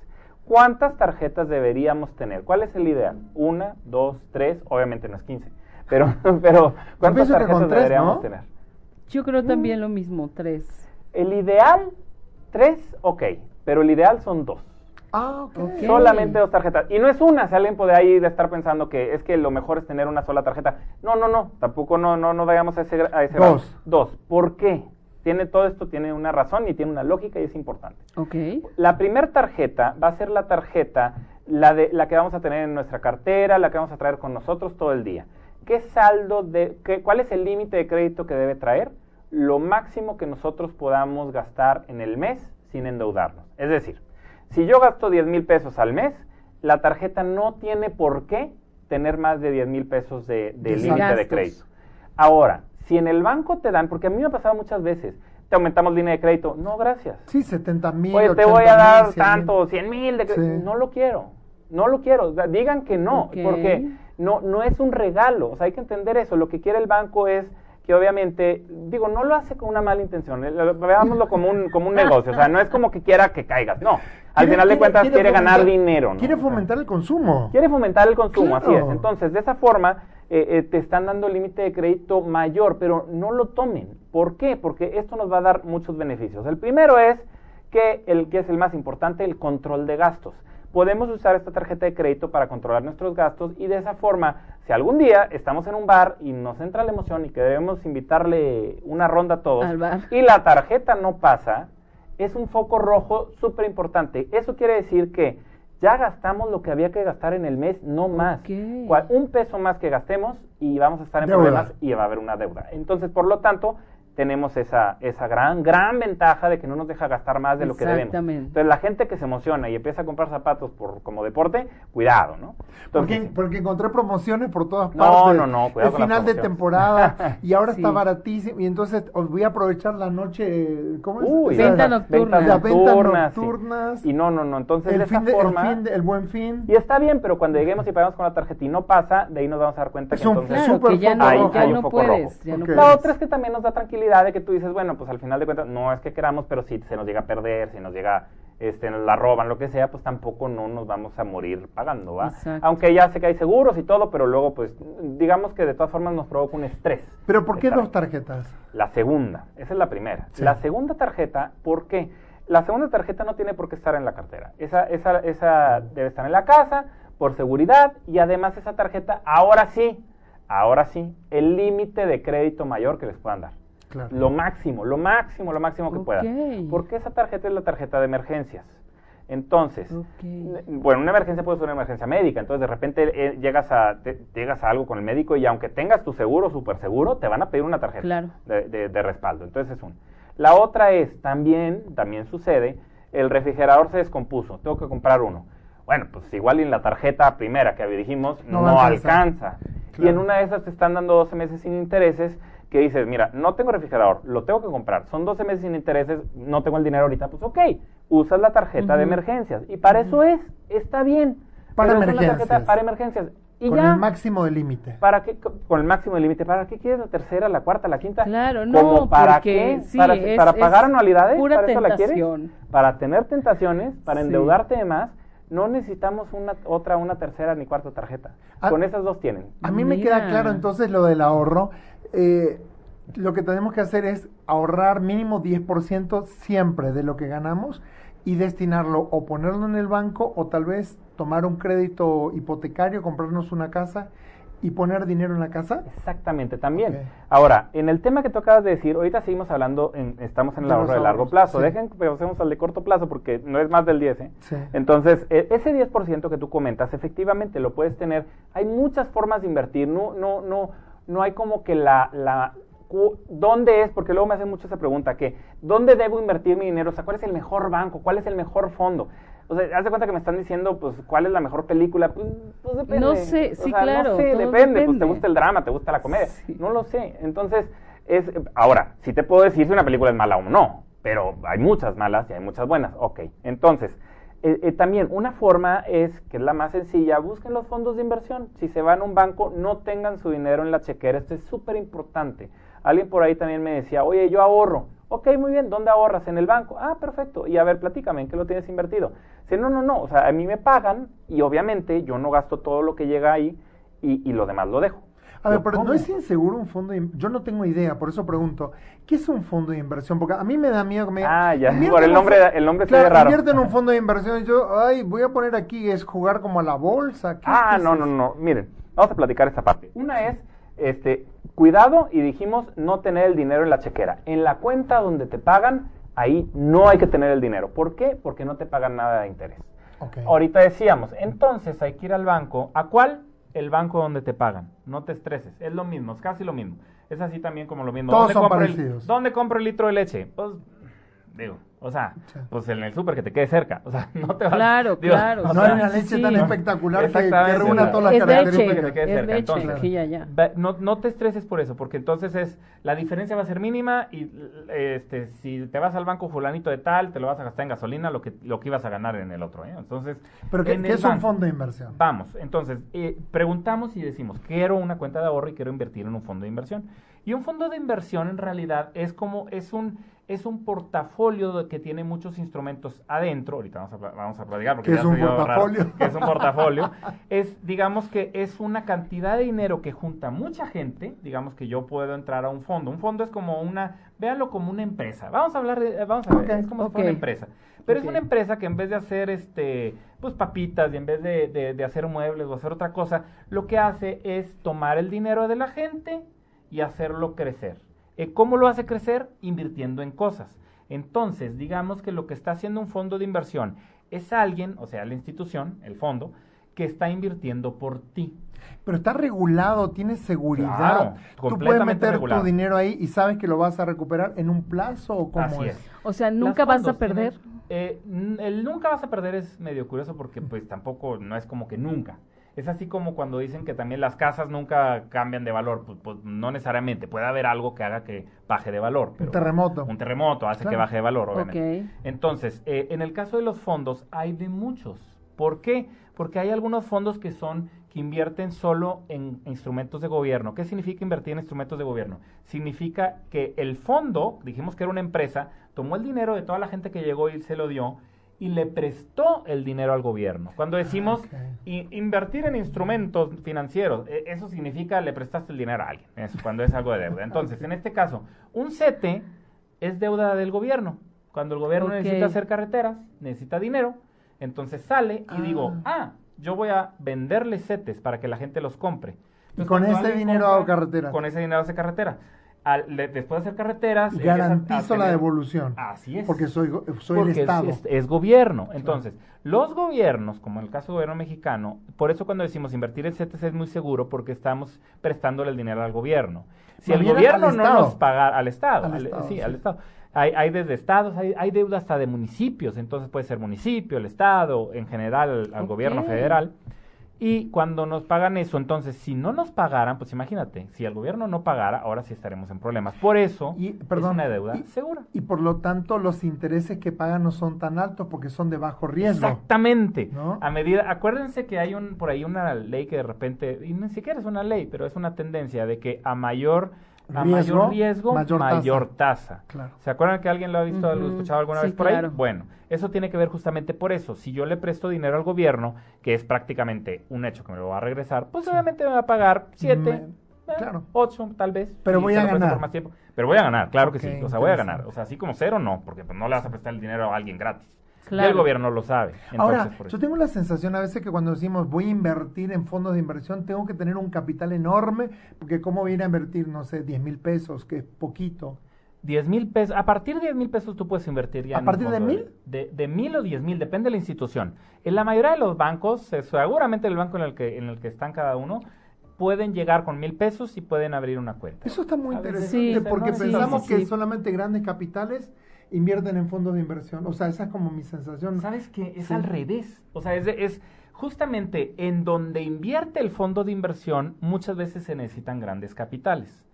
¿Cuántas tarjetas deberíamos tener? ¿Cuál es el ideal? Una, dos, tres, obviamente no es 15. Pero, pero ¿cuántas tarjetas tres, deberíamos ¿no? tener? Yo creo también lo mismo, tres. El ideal Tres, ok, pero el ideal son dos. Ah, ok. Ok. Solamente dos tarjetas. Y no es una, si alguien puede ahí de estar pensando que es que lo mejor es tener una sola tarjeta. No, no, no, tampoco no, no, no vayamos a ese, a ese grado. Dos. Dos. ¿Por qué? Tiene, todo esto tiene una razón y tiene una lógica y es importante. Ok. La primera tarjeta va a ser la tarjeta, la, de, la que vamos a tener en nuestra cartera, la que vamos a traer con nosotros todo el día. ¿Qué saldo de, qué, cuál es el límite de crédito que debe traer? Lo máximo que nosotros podamos gastar en el mes sin endeudarnos. Es decir, si yo gasto 10 mil pesos al mes, la tarjeta no tiene por qué tener más de 10 mil pesos de, límite de crédito. Ahora, si en el banco te dan, porque a mí me ha pasado muchas veces, te aumentamos línea de crédito, no, gracias. Sí, 70 mil. Oye, te voy a dar tanto, 100 mil, de Sí. no lo quiero, no lo quiero, digan que no, porque no, no es un regalo, o sea, hay que entender eso, lo que quiere el banco es que obviamente, digo, no lo hace con una mala intención, eh, lo- veámoslo como un, como un negocio, o sea, no es como que quiera que caigas, no, al final de quiere- cuentas quiere, quiere ganar dinero, ¿no? Quiere fomentar el consumo. Quiere fomentar el consumo, así es. Entonces, de esa forma, eh, eh, te están dando límite de crédito mayor, pero no lo tomen. ¿Por qué? Porque esto nos va a dar muchos beneficios. El primero es que, el que es el más importante, el control de gastos. Podemos usar esta tarjeta de crédito para controlar nuestros gastos y de esa forma, si algún día estamos en un bar y nos entra la emoción y que debemos invitarle una ronda a todos y la tarjeta no pasa, es un foco rojo súper importante. Eso quiere decir que ya gastamos lo que había que gastar en el mes, no más. Ok. Cua- Un peso más que gastemos y vamos a estar en Deuda. problemas y va a haber una deuda. Entonces, por lo tanto, tenemos esa, esa gran, gran ventaja de que no nos deja gastar más de lo que debemos. Exactamente. Entonces, la gente que se emociona y empieza a comprar zapatos por, como deporte, cuidado, ¿no? Porque, Entonces, porque encontré promociones por todas No, partes. no, no, cuidado con las final de temporada y ahora Sí. está baratísimo. Y entonces os voy a aprovechar la noche. ¿Cómo es? Uy, Venta las nocturna. Las ventas nocturnas, sí. nocturnas. Y no, no, no. Entonces, el, de esa fin de- el forma... fin de- el buen fin. Y está bien, pero cuando lleguemos y pagamos con la tarjeta y no pasa, de ahí nos vamos a dar cuenta Es que un entonces... Claro, que ya no, ya hay un no puedes. rojo. ya no Ok. puedes. La otra es que también nos da tranquilidad de que tú dices, bueno, pues al final de cuentas no es que queramos, pero si se nos llega a perder, si nos llega, este, nos la roban, lo que sea, pues tampoco no nos vamos a morir pagando, ¿va? Exacto. Aunque ya sé que hay seguros y todo, pero luego pues digamos que de todas formas nos provoca un estrés. Pero ¿por qué estar dos tarjetas? La segunda, esa es la primera. Sí. La segunda tarjeta, ¿por qué? La segunda tarjeta no tiene por qué estar en la cartera. Esa, esa, esa debe estar en la casa por seguridad y además esa tarjeta, ahora sí, ahora sí, el límite de crédito mayor que les puedan dar. Claro. Lo máximo, lo máximo, lo máximo que Ok. puedan. Porque esa tarjeta es la tarjeta de emergencias. Entonces, bueno, una emergencia puede ser una emergencia médica, entonces de repente eh, llegas, a, te- llegas a algo con el médico y aunque tengas tu seguro, super seguro, te van a pedir una tarjeta Claro. de, de- de respaldo. Entonces es una. La otra es, también, también sucede, el refrigerador se descompuso, tengo que comprar uno. Bueno, pues igual en la tarjeta primera que dijimos No alcanza. Y en una de esas te están dando 12 meses sin intereses que dices, mira, no tengo refrigerador, lo tengo que comprar, son 12 meses sin intereses, no tengo el dinero ahorita, pues ok, usas la tarjeta de emergencias. Y para eso es, está bien. Para Pero tarjeta emergencias. para emergencias. Y con ya, el máximo de límite. ¿para qué? Con el máximo de límite, ¿para qué quieres la tercera, la cuarta, la quinta? Claro, no, ¿Como para qué? sí, ¿Para, es- para es pagar anualidades? pura ¿Para eso la quieres? Para tener tentaciones, para Sí. endeudarte de más, no necesitamos una otra, una tercera ni cuarta tarjeta. Ah, Con esas dos tienen. A mí me queda claro entonces lo del ahorro. Eh, lo que tenemos que hacer es ahorrar mínimo 10% siempre de lo que ganamos y destinarlo o ponerlo en el banco o tal vez tomar un crédito hipotecario, comprarnos una casa y poner dinero en la casa. Exactamente, también. Ahora, en el tema que tú acabas de decir, ahorita seguimos hablando, en- estamos en el ahorro de largo plazo. sí. Dejen que pasemos al de corto plazo porque no es más del 10, ¿eh? Sí. Entonces, e- ese 10% que tú comentas, efectivamente lo puedes tener. Hay muchas formas de invertir, no, no, no, no hay como que la, la ¿dónde es? Porque luego me hacen mucho esa pregunta, que ¿dónde debo invertir mi dinero? O sea, ¿cuál es el mejor banco? ¿Cuál es el mejor fondo? O sea, haz de cuenta que me están diciendo, pues, ¿cuál es la mejor película? Pues, pues depende. No sé, O sí, sea, claro, No sé, depende. Pues te gusta el drama, te gusta la comedia. Sí. No lo sé. Entonces, es, ahora, sí te puedo decir si una película es mala o no, pero hay muchas malas y hay muchas buenas. Ok, entonces, eh, eh, también una forma es, que es la más sencilla, busquen los fondos de inversión. Si se van a un banco, no tengan su dinero en la chequera. Esto es súper importante. Alguien por ahí también me decía, oye, yo ahorro. Ok, muy bien, ¿dónde ahorras? En el banco. Ah, perfecto. Y a ver, platícame, ¿en qué lo tienes invertido? Dice, no, no, no, o sea, a mí me pagan y obviamente yo no gasto todo lo que llega ahí y lo demás lo dejo. A ver, pero no es inseguro un fondo de Yo no tengo idea, por eso pregunto. ¿Qué es un fondo de inversión? Porque a mí me da miedo que me Ah, ya, por el nombre, el nombre claro, raro. Invierte en un fondo de inversión y yo, ay, voy a poner aquí, es jugar como a la bolsa. ah, no, no, no. Miren, vamos a platicar esta parte. Una es, este, cuidado y dijimos no tener el dinero en la chequera. En la cuenta donde te pagan, ahí no hay que tener el dinero. ¿Por qué? Porque no te pagan nada de interés. Ahorita decíamos, entonces hay que ir al banco. ¿A cuál? El banco donde te pagan. No te estreses. Es lo mismo, es casi lo mismo. Es así también como lo mismo. Todos son parecidos. ¿Dónde compro el litro de leche? Pues, digo, o sea, pues en el súper que te quede cerca. O sea, no te vas Claro, claro. No hay una leche tan espectacular que, que reúna todas las características. Que te quede cerca. entonces, ya, ya. No, no te estreses por eso, porque entonces es la diferencia va a ser mínima y este si te vas al banco fulanito de tal, te lo vas a gastar en gasolina lo que lo que ibas a ganar en el otro. ¿eh? Entonces, ¿Pero qué, ¿qué es un fondo de inversión? Vamos, entonces, eh, preguntamos y decimos, quiero una cuenta de ahorro y quiero invertir en un fondo de inversión. Y un fondo de inversión en realidad es como, es un es un portafolio que tiene muchos instrumentos adentro. Ahorita vamos a, vamos a platicar porque ¿Qué es un portafolio? es un portafolio. es, digamos que es una cantidad de dinero que junta mucha gente. Digamos que yo puedo entrar a un fondo. Un fondo es como una, véanlo como una empresa. Vamos a hablar de, vamos a ver, es como si fuera una empresa. Pero es una empresa que en vez de hacer este, pues papitas y en vez de, de, de hacer muebles o hacer otra cosa, lo que hace es tomar el dinero de la gente y hacerlo crecer. Eh, ¿Cómo lo hace crecer? Invirtiendo en cosas. Entonces, digamos que lo que está haciendo un fondo de inversión es alguien, o sea, la institución, el fondo, que está invirtiendo por ti. Pero está regulado, tiene seguridad. Tú puedes meter tu dinero ahí y sabes que lo vas a recuperar en un plazo o cómo es? O sea, nunca vas a perder. Eh, el nunca vas a perder es medio curioso porque pues tampoco no es como que nunca. Es así como cuando dicen que también las casas nunca cambian de valor, pues, pues no necesariamente, puede haber algo que haga que baje de valor. un terremoto. Un terremoto hace que baje de valor, obviamente. Entonces, eh, en el caso de los fondos hay de muchos. ¿Por qué? Porque hay algunos fondos que son que invierten solo en instrumentos de gobierno. ¿Qué significa invertir en instrumentos de gobierno? Significa que el fondo, dijimos que era una empresa, tomó el dinero de toda la gente que llegó y se lo dio y le prestó el dinero al gobierno. Cuando ah, decimos invertir en instrumentos financieros, e, eso significa le prestaste el dinero a alguien, cuando es algo de deuda. Entonces, en este caso, un CETE es deuda del gobierno. Cuando el gobierno necesita hacer carreteras, necesita dinero, entonces sale y digo, ah. ah, yo voy a venderle CETES para que la gente los compre. y con ese dinero hago carretera. Con ese dinero hace carretera después de hacer carreteras... Garantizo la devolución. Así es. Porque soy, soy el Estado. Es, gobierno. Entonces, los gobiernos, como en el caso del gobierno mexicano, por eso cuando decimos invertir en CETES es muy seguro porque estamos prestándole el dinero al gobierno. Si el gobierno no nos paga al Estado, sí, al Estado. Hay, hay desde estados, hay, hay, deuda hasta de municipios, entonces puede ser municipio, el Estado, en general al gobierno federal. Y cuando nos pagan eso, entonces, si no nos pagaran, pues imagínate, si el gobierno no pagara, ahora sí estaremos en problemas. Por eso, y, perdón, es una deuda segura. Y por lo tanto, los intereses que pagan no son tan altos porque son de bajo riesgo. Exactamente. A medida, acuérdense que hay un por ahí una ley que de repente, y ni siquiera es una ley, pero es una tendencia de que a mayor a mayor riesgo, mayor, tasa. ¿Se acuerdan que alguien lo ha visto, lo escuchado alguna vez por ahí? Bueno, eso tiene que ver justamente por eso. Si yo le presto dinero al gobierno, que es prácticamente un hecho que me lo va a regresar, pues obviamente me va a pagar 7, eh, claro. 8 tal vez. Pero voy a ganar. Pero voy a ganar, claro que sí. O sea, voy a ganar. O sea, así como cero, no, porque pues, no le vas a prestar el dinero a alguien gratis. El gobierno lo sabe. Ahora, yo tengo la sensación a veces que cuando decimos voy a invertir en fondos de inversión, tengo que tener un capital enorme, porque ¿cómo voy a invertir, no sé, 10 mil pesos, que es poquito? 10 mil pesos, a partir de 10 mil pesos tú puedes invertir ya. ¿A partir de mil? De, de mil o 10 mil, depende de la institución. En la mayoría de los bancos, eh, seguramente el banco en el que, en el que están cada uno, pueden llegar con mil pesos y pueden abrir una cuenta. Eso está muy interesante porque pensamos que solamente grandes capitales invierten en fondos de inversión. O sea, esa es como mi sensación. ¿Sabes qué? Es al revés. O sea, es, es justamente en donde invierte el fondo de inversión, muchas veces se necesitan grandes capitales.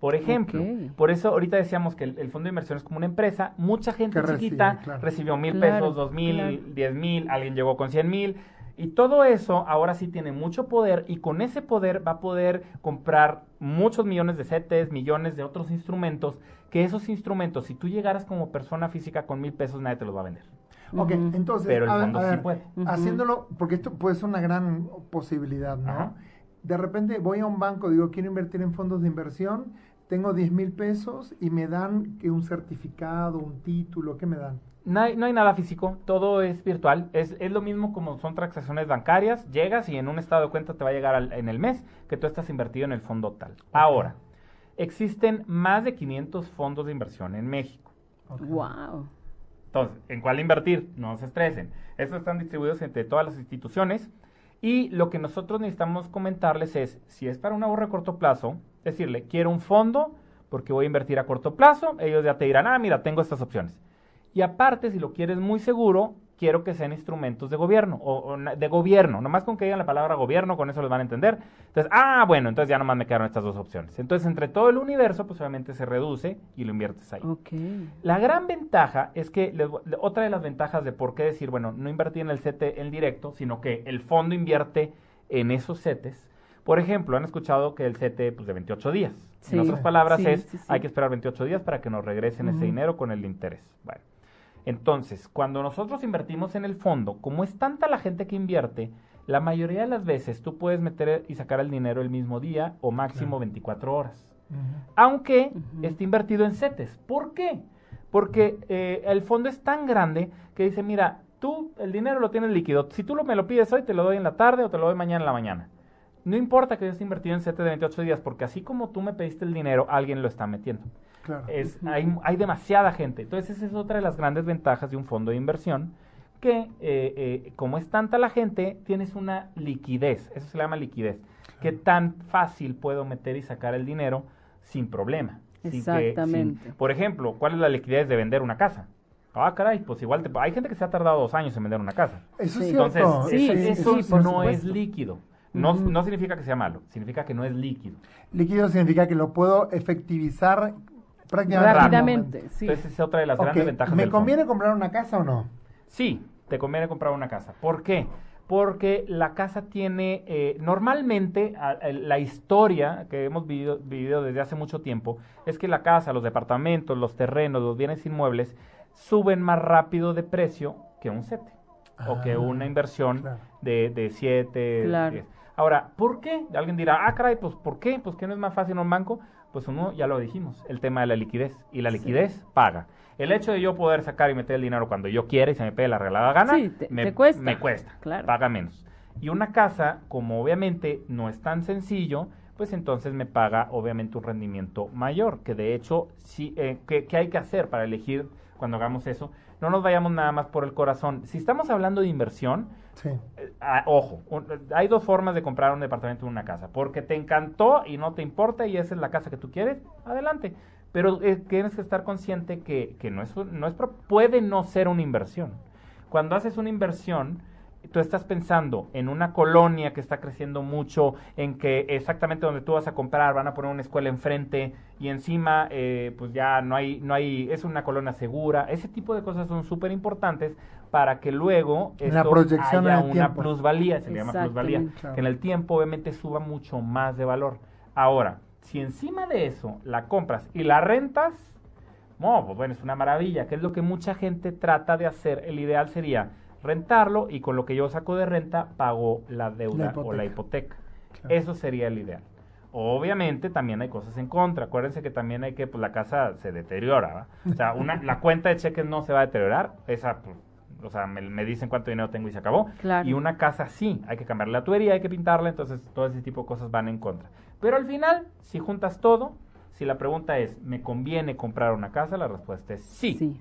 Por ejemplo, por eso ahorita decíamos que el, fondo de inversión es como una empresa, mucha gente chiquita recibió mil pesos, dos mil, diez mil, alguien llegó con cien mil, y todo eso ahora sí tiene mucho poder y con ese poder va a poder comprar muchos millones de CETES, millones de otros instrumentos, que esos instrumentos, si tú llegaras como persona física con mil pesos, nadie te los va a vender. Ok, entonces, Pero el fondo sí puede. haciéndolo, porque esto puede ser una gran posibilidad, ¿no? de repente voy a un banco, digo, quiero invertir en fondos de inversión, tengo 10 mil pesos y me dan que un certificado, un título, ¿qué me dan? No hay, no hay nada físico, todo es virtual. Es, es lo mismo como son transacciones bancarias. Llegas y en un estado de cuenta te va a llegar al- en el mes que tú estás invertido en el fondo tal. Ahora, existen más de 500 fondos de inversión en México. Wow. Entonces, ¿en cuál invertir? No se estresen. Estos están distribuidos entre todas las instituciones. Y lo que nosotros necesitamos comentarles es, si es para un ahorro a corto plazo, decirle, quiero un fondo porque voy a invertir a corto plazo, ellos ya te dirán, ah, mira, tengo estas opciones. Y aparte, si lo quieres muy seguro, quiero que sean instrumentos de gobierno, o, de gobierno, nomás con que digan la palabra gobierno, con eso les van a entender. Entonces, ah, bueno, entonces ya nomás me quedaron estas dos opciones. Entonces, entre todo el universo, pues obviamente se reduce y lo inviertes ahí. La gran ventaja es que, les otra de las ventajas de por qué decir, bueno, no invertir en el CETE en directo, sino que el fondo invierte en esos CETES. Por ejemplo, han escuchado que el CETE pues, de 28 días. Sí. En otras palabras Sí, es, sí, hay que esperar 28 días para que nos regresen ese dinero con el interés. Bueno, entonces, cuando nosotros invertimos en el fondo, como es tanta la gente que invierte, la mayoría de las veces tú puedes meter y sacar el dinero el mismo día o máximo Claro. 24 horas aunque esté invertido en CETES. ¿Por qué? Porque eh, el fondo es tan grande que dice, mira, tú el dinero lo tienes líquido. Si tú lo, me lo pides hoy, te lo doy en la tarde o te lo doy mañana en la mañana. No importa que yo esté invertido en CETES de 28 días, porque así como tú me pediste el dinero, alguien lo está metiendo. Claro. Es, hay, hay demasiada gente. Entonces, esa es otra de las grandes ventajas de un fondo de inversión, que eh, eh, como es tanta la gente, tienes una liquidez. Eso se le llama liquidez. Que tan fácil puedo meter y sacar el dinero sin problema. Sin que- Exactamente. sin- por ejemplo, ¿cuál es la liquidez de vender una casa? Ah, caray, pues igual te- hay gente que se ha tardado dos años en vender una casa. Eso Sí. es Entonces, cierto. Sí, eso, sí, eso por no es líquido. No, no significa que sea malo, significa que no es líquido. Líquido significa que lo puedo efectivizar prácticamente. Rápidamente, sí. Entonces, esa es otra de las grandes ventajas ¿Me del fondo. conviene comprar una casa o no? Sí, te conviene comprar una casa. ¿Por qué? Porque la casa tiene, eh, normalmente, a- la historia que hemos vivido, vivido desde hace mucho tiempo, es que la casa, los departamentos, los terrenos, los bienes inmuebles, suben más rápido de precio que un CETE. o que Ah, una inversión claro. de, de 7, Claro. 10. Ahora, ¿por qué? Alguien dirá, ah, caray, pues ¿por qué? Pues que no es más fácil un banco. Pues uno, ya lo dijimos, el tema de la liquidez. Y la liquidez paga. El hecho de yo poder sacar y meter el dinero cuando yo quiera y se me pegue la regalada gana, Sí, te- me, te cuesta. me cuesta, Claro. paga menos. Y una casa, como obviamente no es tan sencillo, pues entonces me paga obviamente un rendimiento mayor, que de hecho, sí, eh, ¿qué, qué hay que hacer para elegir cuando hagamos eso? No nos vayamos nada más por el corazón. Si estamos hablando de inversión, Sí. eh, ah, ojo, un- hay dos formas de comprar un departamento o una casa. Porque te encantó y no te importa y esa es la casa que tú quieres, adelante. Pero eh, tienes que estar consciente que, que no es, no es pro- puede no ser una inversión. Cuando haces una inversión, tú estás pensando en una colonia que está creciendo mucho, en que exactamente donde tú vas a comprar van a poner una escuela enfrente y encima eh, pues ya no hay, no hay, es una colonia segura. Ese tipo de cosas son súper importantes para que luego En la esto proyección en haya el una tiempo. plusvalía, se le llama plusvalía. Claro. que en el tiempo obviamente suba mucho más de valor. Ahora, si encima de eso la compras y la rentas, no, pues bueno, es una maravilla, que es lo que mucha gente trata de hacer. El ideal sería rentarlo y con lo que yo saco de renta pago la deuda La o la hipoteca. Claro. Eso sería el ideal. Obviamente también hay cosas en contra. Acuérdense que también hay que, pues la casa se deteriora, ¿va? O sea, una, la cuenta de cheques no se va a deteriorar. Esa, pues, o sea, me, me dicen cuánto dinero tengo y se acabó. Claro. Y una casa sí, hay que cambiarle la tubería, hay que pintarla, entonces todo ese tipo de cosas van en contra. Pero al final, si juntas todo, si la pregunta es, ¿me conviene comprar una casa? La respuesta es sí Sí.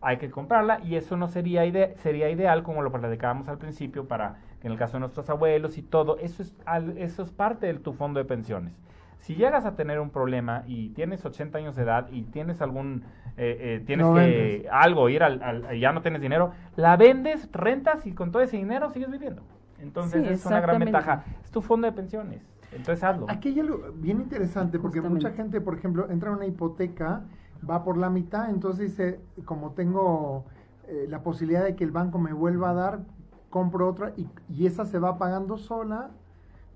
Hay que comprarla y eso no sería ide sería ideal como lo platicábamos al principio para que en el caso de nuestros abuelos y todo eso es al- eso es parte de tu fondo de pensiones. Si llegas a tener un problema y tienes 80 años de edad y tienes algún eh, eh, tienes que vendes. algo ir al, al- y ya no tienes dinero la vendes rentas y con todo ese dinero sigues viviendo. Entonces Sí, es una gran ventaja. Es tu fondo de pensiones. Entonces hazlo. Aquí hay algo bien interesante porque Justamente. mucha gente, por ejemplo, entra en una hipoteca, va por la mitad, entonces dice, como tengo eh, la posibilidad de que el banco me vuelva a dar, compro otra y, y esa se va pagando sola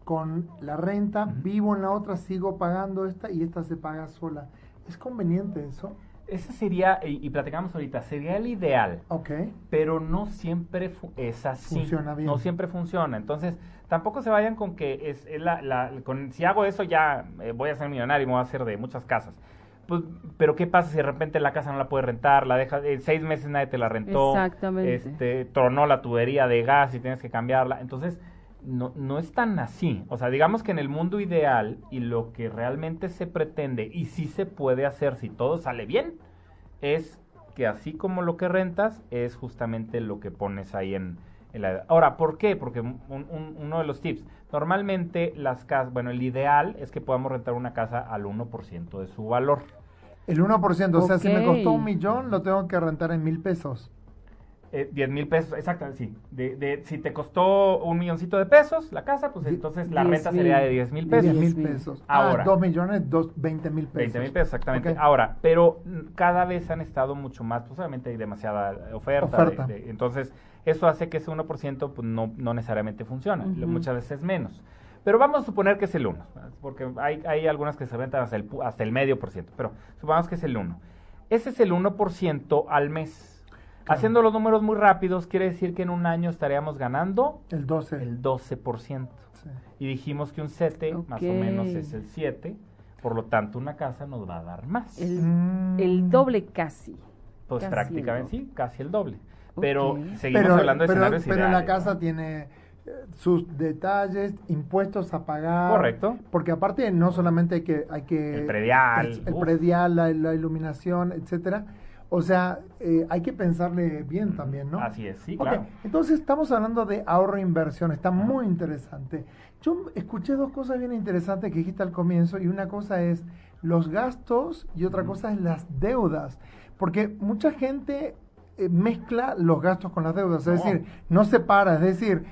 con la renta, vivo en la otra, sigo pagando esta y esta se paga sola. ¿Es conveniente eso? Ese sería, y, y platicamos ahorita, sería el ideal. Ok. Pero no siempre es así. Funciona bien. No siempre funciona. Entonces, tampoco se vayan con que es, es la, la- con, si hago eso ya eh, voy a ser millonario y me voy a hacer de muchas casas. Pues, pero ¿qué pasa si de repente la casa no la puedes rentar? La dejas, en seis meses nadie te la rentó. Exactamente. Este, tronó la tubería de gas y tienes que cambiarla. Entonces, no, no es tan así. O sea, digamos que en el mundo ideal y lo que realmente se pretende y sí se puede hacer si todo sale bien, es que así como lo que rentas es justamente lo que pones ahí en, en la... Ahora, ¿por qué? Porque un- un- uno de los tips, normalmente las casas, bueno, el ideal es que podamos rentar una casa al 1% de su valor. El 1%, o sea, si me costó un millón, lo tengo que rentar en mil pesos. Eh, 10 mil pesos, exacto, sí. De, de, si te costó un milloncito de pesos la casa, pues entonces la 10 renta mil. sería de 10 mil 10 pesos. mil mil. pesos. Ahora. Ah, 2 millones, dos, 20 mil pesos. 20 mil pesos, exactamente. Ahora, pero cada vez han estado mucho más, pues obviamente hay demasiada oferta. de- Oferta. de- entonces, eso hace que ese 1% pues, no, no necesariamente funciona, muchas veces menos. Pero vamos a suponer que es el 1, ¿verdad? porque hay, hay algunas que se rentan hasta el, pu- hasta el medio por ciento, pero supongamos que es el 1. Ese es el 1% al mes. Claro. Haciendo los números muy rápidos, quiere decir que en un año estaríamos ganando El 12. el 12%. Sí. Y dijimos que un 7 más o menos es el 7, por lo tanto una casa nos va a dar más. El, Mm. el doble casi. pues casi prácticamente el sí, casi el doble. Pero Ok. seguimos pero, hablando de pero, escenarios pero la casa ¿no? tiene eh, sus detalles, impuestos a pagar. Correcto. Porque aparte no solamente hay que... Hay que El predial, El, predial, la, la iluminación, etcétera. O sea, eh, hay que pensarle bien también, ¿no? Así es, sí, Ok, claro. entonces estamos hablando de ahorro e inversión, está muy interesante. Yo escuché dos cosas bien interesantes que dijiste al comienzo y una cosa es los gastos y otra cosa es las deudas, porque mucha gente mezcla los gastos con las deudas, es No. decir, no separa, es decir,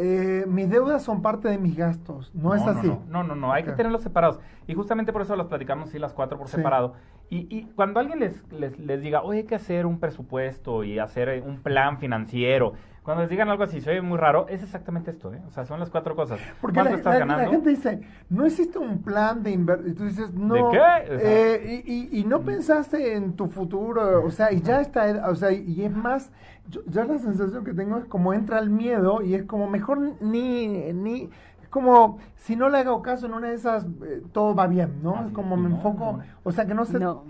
eh, mis deudas son parte de mis gastos, no, es así. No, no, no, no, hay que tenerlos separados. Y justamente por eso los platicamos, sí, las cuatro por Sí. separado. Y, y cuando alguien les, les, les diga, oye, hay que hacer un presupuesto y hacer eh, un plan financiero, cuando les digan algo así, se oye muy raro, es exactamente esto, ¿eh? O sea, son las cuatro cosas. Porque ¿Cuánto la, estás la- ganando? la gente dice, no existe un plan de inversión. Y tú dices, no. ¿De qué? O sea- eh, y, y- y no pensaste en tu futuro. O sea, y ya está. O sea, y es más, yo, ya la sensación que tengo es como entra el miedo y es como mejor ni. ni es como si no le hago caso en una de esas, eh, todo va bien, ¿no? Así es como me no, enfoco. no. O sea, que no se. No.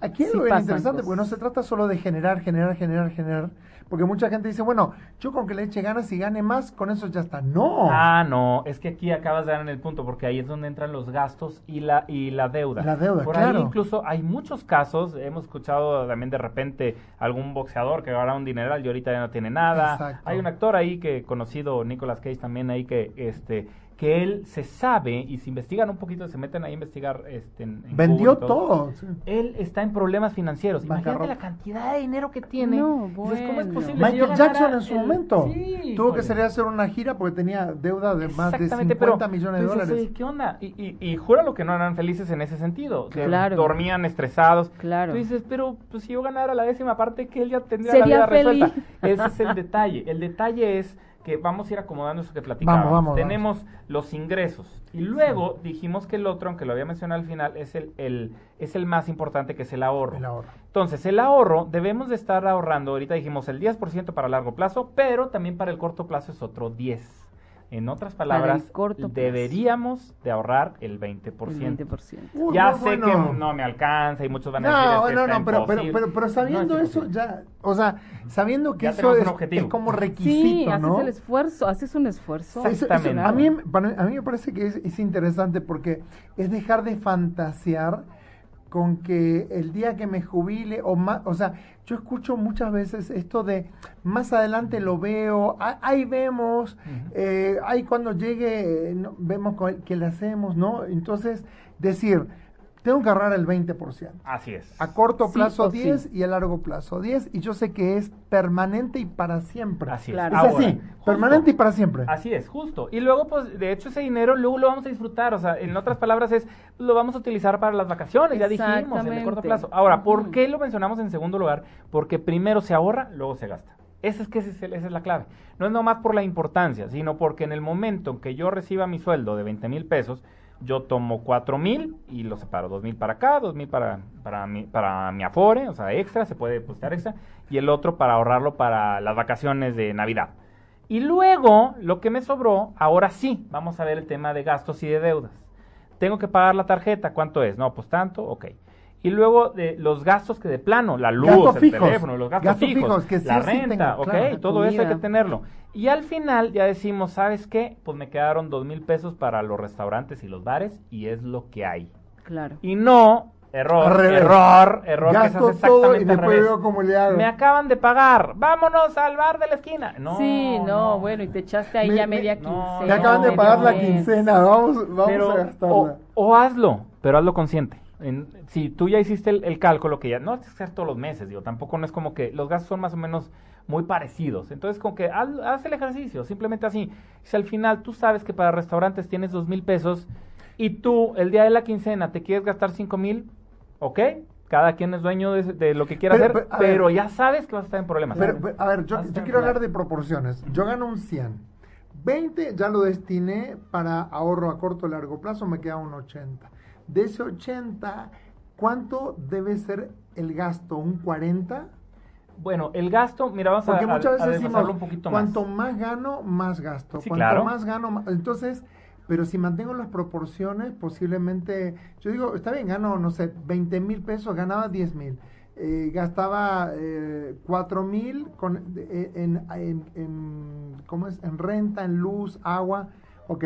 Aquí es Sí lo bien interesante, porque no cosas. se trata solo de generar, generar, generar, generar. Porque mucha gente dice, bueno, yo con que le eche ganas y gane más, con eso ya está. No. Ah, no, es que aquí acabas de dar en el punto, porque ahí es donde entran los gastos y la, y la deuda. La deuda, Por claro. ahí incluso hay muchos casos, hemos escuchado también de repente algún boxeador que gana un dineral y ahorita ya no tiene nada. Exacto. Hay un actor ahí que conocido, Nicolas Cage también ahí que este que él se sabe y si investigan un poquito, se meten ahí a investigar este en- en Vendió Google y todo. sí. Él está en problemas financieros. Imagínate la cantidad de dinero que tiene. No, Dices, ¿cómo es bueno. posible? Michael Jackson en su el- momento Sí, tuvo que salir a hacer una gira porque tenía deuda de más de Exactamente, 50 pero millones de dices, dólares. "Oye, ¿Qué onda? Y, y, y júralo que no eran felices en ese sentido. Claro. Dormían estresados. Claro. Tú dices, pero pues, si yo ganara la décima parte, que él ya tendría Sería la vida resuelta. feliz. Ese es el detalle. El detalle es que vamos a ir acomodando eso que platicábamos. Vamos, vamos, Tenemos los ingresos. Y luego dijimos que el otro, aunque lo había mencionado al final, es el, el, es el más importante, que es el ahorro. El ahorro. Entonces, el ahorro, debemos de estar ahorrando, ahorita dijimos el 10% para largo plazo, pero también para el corto plazo es otro 10%. En otras palabras, corto deberíamos de ahorrar el 20%. El 20%. Uy, ya no, sé bueno. que no me alcanza y muchos van a decir No, que no, está no, pero, pero, imposible". pero, pero sabiendo No es eso ya, o sea, sabiendo que Ya eso es, como Sí, requisito, haces ¿no? el esfuerzo, haces un esfuerzo. Eso- eso- Exactamente. a, mí, para- a mí me parece que es, es interesante porque es dejar de fantasear con que el día que me jubile o más, o sea, yo escucho muchas veces esto de más adelante lo veo, ah, ahí vemos, eh, ahí cuando llegue no, vemos qué le hacemos, ¿no? Entonces, decir, tengo que ahorrar el 20%. Así es. A corto Sí plazo o sí. 10 y a largo plazo 10 y yo sé que es permanente y para siempre. Así es. Claro. Es Ahora, así, justo. permanente y para siempre. Así es, justo. Y luego, pues, de hecho, ese dinero luego lo vamos a disfrutar. O sea, en otras palabras, es lo vamos a utilizar para las vacaciones, ya dijimos, en el corto plazo. Ahora, ¿por qué lo mencionamos en segundo lugar? Porque primero se ahorra, luego se gasta. Esa es, que esa es la clave. No es nomás por la importancia, sino porque en el momento en que yo reciba mi sueldo de 20 mil pesos, yo tomo cuatro mil y lo separo, dos mil para acá, dos mil para, para, mi, para mi afore, o sea, extra, se puede postear extra, y el otro para ahorrarlo para las vacaciones de Navidad. Y luego, lo que me sobró, ahora sí, vamos a ver el tema de gastos y de deudas. Tengo que pagar la tarjeta, ¿cuánto es? No, pues tanto, ok. Y luego de los gastos que de plano, la luz, Gastos el fijos. teléfono, los gastos, Gastos fijos, fijos, que sí la sí renta, ok, claro. todo eso hay que tenerlo. Y al final ya decimos, ¿sabes qué? Pues me quedaron dos mil pesos para los restaurantes y los bares y es lo que hay. Claro. Y no, error, error, error, que se Gasto hace todo y después revés. veo cómo le hago. Me acaban de pagar, vámonos al bar de la esquina. No, sí, no, bueno, y te echaste ahí Me- ya me- media no, quincena. Me acaban de pagar la quincena, vamos, vamos pero, a gastarla. o, o hazlo, pero hazlo consciente. En- si tú ya hiciste el, el cálculo, que ya no es que sea todos los meses, digo, tampoco no es como que los gastos son más o menos muy parecidos. Entonces, como que haz, haz el ejercicio, simplemente así. Si al final tú sabes que para restaurantes tienes dos mil pesos y tú el día de la quincena te quieres gastar cinco mil, ok, cada quien es dueño de, de lo que quiera Pero, hacer, pero, ver. ya sabes que vas a estar en problemas. Pero, pero, a ver, yo, a yo quiero hablar de proporciones. Yo gano un 100. 20 ya lo destiné para ahorro a corto o largo plazo, me queda un 80. De ese 80, ¿cuánto debe ser el gasto? ¿Un 40? Bueno, el gasto, mira, vamos a, Porque a- muchas a veces decimos, un poquito más. cuanto más gano, más gasto. Sí, cuanto claro. más gano, más... Entonces, pero si mantengo las proporciones, posiblemente, yo digo, está bien, gano, no sé, 20 mil pesos, ganaba 10 mil. Eh, gastaba eh, 4 mil con- eh, en, en, en- ¿cómo es? en renta, en luz, agua. Ok,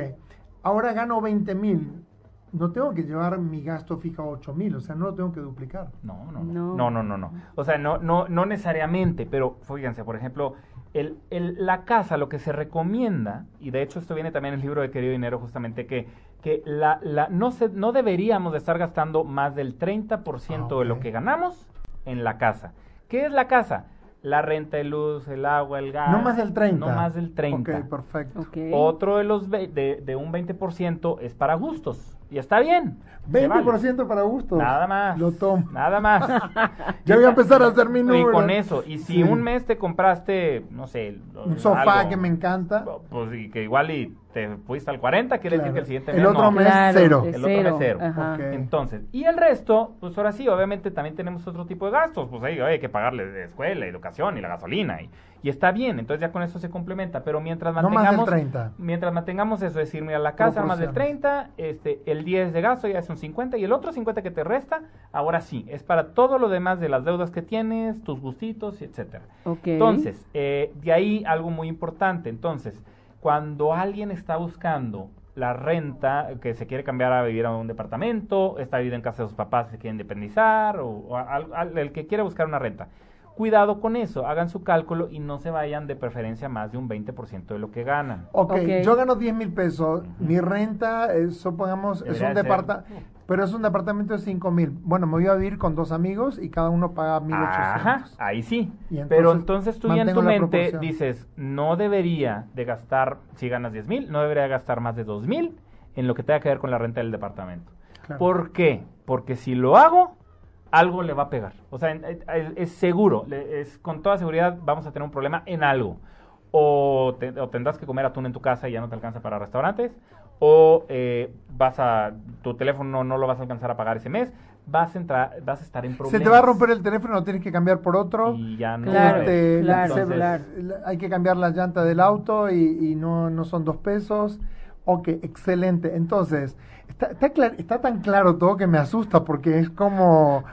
ahora gano 20 mil. No tengo que llevar mi gasto fijo a 8 mil, o sea, no lo tengo que duplicar. No, no, No. no, no, no, no, no. O sea, no, no, no necesariamente, pero fíjense, por ejemplo, el, el- la casa, lo que se recomienda, y de hecho esto viene también en el libro de Querido Dinero, justamente que, que la, la, no, se, no deberíamos de estar gastando más del 30% Ah, de lo que ganamos en la casa. ¿Qué es la casa? La renta de luz, el agua, el gas. no más del 30. No más del 30. Ok, perfecto. Otro de los ve- de, de un 20% es para gustos. Y está bien. se vale. 20% para gusto. Nada más. Lo tomo. Nada más. Ya voy a empezar a hacer mi Y número. con eso. Y si Sí. un mes te compraste, no sé, Un sofá que me encanta. Pues y que igual y te fuiste al 40, quiere Claro. decir que el siguiente El mes otro no. mes Claro, cero. El otro mes cero. Entonces, y el resto, pues ahora sí, obviamente también tenemos otro tipo de gastos. Pues ahí hay que pagarle de escuela, educación y la gasolina. Y, y está bien, entonces ya con eso se complementa. Pero mientras No más del mantengamos. 30. Mientras mantengamos eso, es decir, mira, la casa más del Proporciones. 30, este, el 10 de gasto ya es un 50 y el otro 50 que te resta, ahora sí, es para todo lo demás de las deudas que tienes, tus gustitos, etcétera. Entonces, eh, de ahí algo muy importante. Entonces, cuando alguien está buscando la renta, que se quiere cambiar a vivir a un departamento, está viviendo en casa de sus papás, se quiere independizar, o, al- el que quiere buscar una renta. Cuidado con eso, hagan su cálculo y no se vayan de preferencia más de un 20% de lo que ganan. Ok, Ok. yo gano 10 mil pesos. Mi renta, eh, supongamos, es un departamento, pero es un departamento de 5 mil. Bueno, me voy a vivir con dos amigos y cada uno paga 1800. Ajá, ahí sí. Entonces, Pero entonces tú ya en tu mente proporción. dices, no debería de gastar, si ganas 10 mil, no debería gastar más de 2 mil en lo que tenga que ver con la renta del departamento. Claro. ¿Por qué? Porque si lo hago, algo le va a pegar. O sea, en- eh, es, es seguro, es, con toda seguridad vamos a tener un problema en algo. O, te- o tendrás que comer atún en tu casa y ya no te alcanza para restaurantes. O eh, vas a, tu teléfono no, no lo vas a alcanzar a pagar ese mes. Vas a, entrar, vas a estar en Se problemas. te va a romper el teléfono, lo tienes que cambiar por otro. Y ya no Claro. Este, la- claro, se- claro. la- hay que cambiar la llanta del auto y, y no, no son dos pesos. Ok, excelente. Entonces, está, está, clar- está tan claro todo que me asusta porque es como...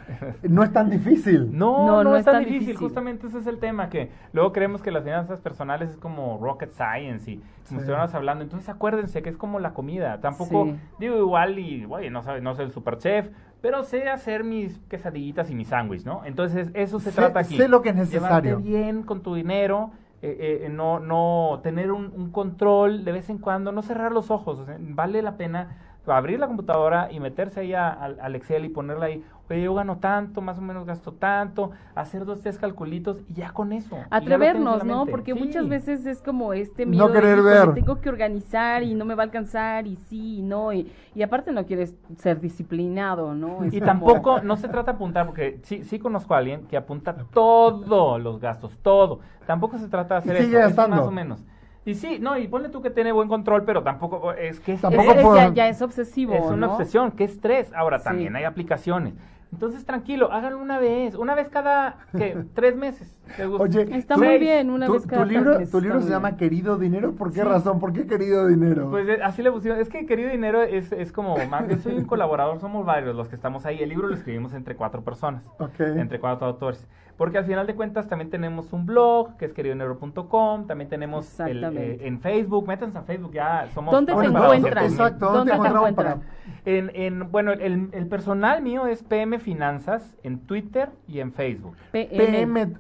No es tan difícil. No, No, no, no es tan tan difícil. difícil. Justamente ese es el tema, que luego creemos que las finanzas personales es como rocket science y como Sí. hablando. Entonces acuérdense que es como la comida. Tampoco, Sí. digo igual y, oye, no, sabe- no soy el super chef, pero sé hacer mis quesadillitas y mis sándwich, ¿no? Entonces eso se Sé- trata aquí. sé lo que es necesario. Llevarte bien con tu dinero. Eh, eh, no, no tener un, un control de vez en cuando, no cerrar los ojos, o vale la pena abrir la computadora y meterse ahí a- al, al Excel y ponerla ahí, oye, yo gano tanto, más o menos gasto tanto, hacer dos, tres calculitos y ya con eso. Atrevernos, ¿no? Porque Sí. muchas veces es como este No miedo de, querer "Híjole, ver". tengo que organizar y no me va a alcanzar y sí y no y, y aparte no quieres ser disciplinado, ¿no? Es Y como- tampoco, no se trata de apuntar, porque sí, sí conozco a alguien que apunta todos los gastos, todo. Tampoco se trata de hacer Y sigue eso, es gastando. más o menos. Y sí, no, y ponle tú que tiene buen control, pero tampoco es que es, Tampoco Es- es- puedo- ya, ya es obsesivo. es una ¿no? obsesión, qué estrés. Ahora Sí. también hay aplicaciones. Entonces, tranquilo, háganlo una vez, una vez cada, ¿qué? Tres meses. Oye, Está tú- muy bien, una tu, vez cada tu libro, tres meses, tu libro se llama. Querido Dinero. ¿Por qué Sí. razón? ¿Por qué Querido Dinero? Pues eh, así le pusieron. Es que querido dinero es, es como más. Yo soy un colaborador, somos varios los que estamos ahí. El libro lo escribimos entre cuatro personas, ok. entre cuatro autores. Porque al final de cuentas también tenemos un blog que es queridodinero.com. También tenemos el, eh, en Facebook. Métanse a Facebook, ya somos. ¿Dónde te para encuentran? 200,000. Exacto, ¿dónde, ¿Dónde te encuentran? En, en, bueno, el, el personal mío es PM Finanzas en Twitter y en Facebook. PM.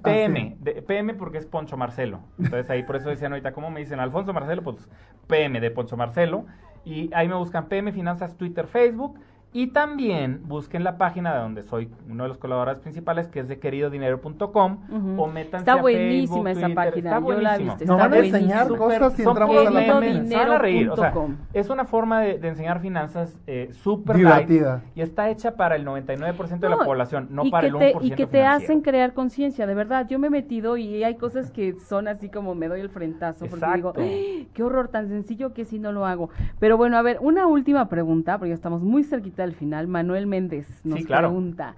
PM. ah, de- PM porque es Poncho Marcelo. Entonces ahí por eso decían ahorita, ¿cómo me dicen Alfonso Marcelo? Pues PM de Poncho Marcelo. Y ahí me buscan PM Finanzas, Twitter, Facebook. Y también busquen la página de donde soy uno de los colaboradores principales, que es de queridodinero.com. Ujú. O métanse Está a buenísima Facebook, esa Twitter, página, Está yo la he visto, Nos van a enseñar cosas si Son entramos a la página. se van a reír, o sea, es una forma de, de enseñar finanzas eh, súper Divertida. light y está hecha para el 99% de la No, población, no para el te, 1% y que te financiero. hacen crear conciencia, de verdad. Yo me he metido y hay cosas que son así como me doy el frentazo porque digo, Exacto. "¡Ah! qué horror tan sencillo que si no lo hago. Pero bueno, a ver, una última pregunta, porque ya estamos muy cerquita del final. Manuel Méndez nos Sí, claro. pregunta,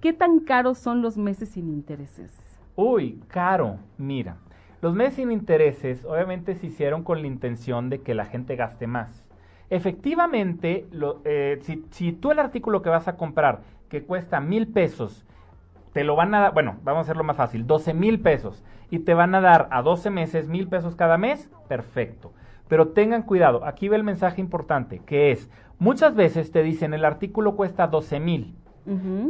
¿qué tan caros son los meses sin intereses? Uy, caro. Mira, los meses sin intereses obviamente se hicieron con la intención de que la gente gaste más. Efectivamente, lo- eh, si, si tú el artículo que vas a comprar, que cuesta mil pesos, te lo van a dar, bueno, vamos a hacerlo más fácil, 12 mil pesos, y te van a dar a 12 meses mil pesos cada mes, perfecto. Pero tengan cuidado, aquí ve el mensaje importante, que es, muchas veces te dicen el artículo cuesta 12 mil,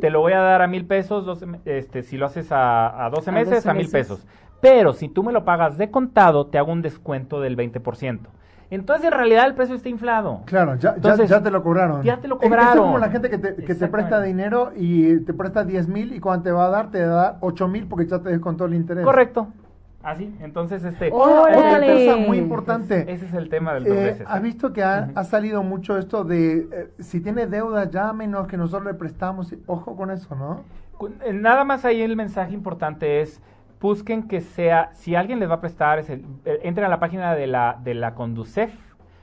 te lo voy a dar a mil pesos, 12 me- este, si lo haces a, a 12 A meses, 12 a mil meses. pesos. Pero si tú me lo pagas de contado, te hago un descuento del 20%. Entonces, en realidad, el precio está inflado. Claro, ya, ya- Entonces, ya te lo cobraron. ya te lo Es- Es, cobraron. como la gente que te, que te presta dinero y te presta 10 mil y cuando te va a dar, te da 8 mil porque ya te descontó el interés. Correcto. Así, entonces, este... Otra ¡Órale! cosa muy importante. Ese es el tema del dos Eh, veces. ¿Has visto que ha, Ujú. ha salido mucho esto de eh, si tiene deuda, llámenos, que nosotros le prestamos? Ojo con eso, ¿no? Eh, Nada más ahí el mensaje importante es busquen que sea, si alguien les va a prestar, es el- eh, entren a la página de la, de la Conducef.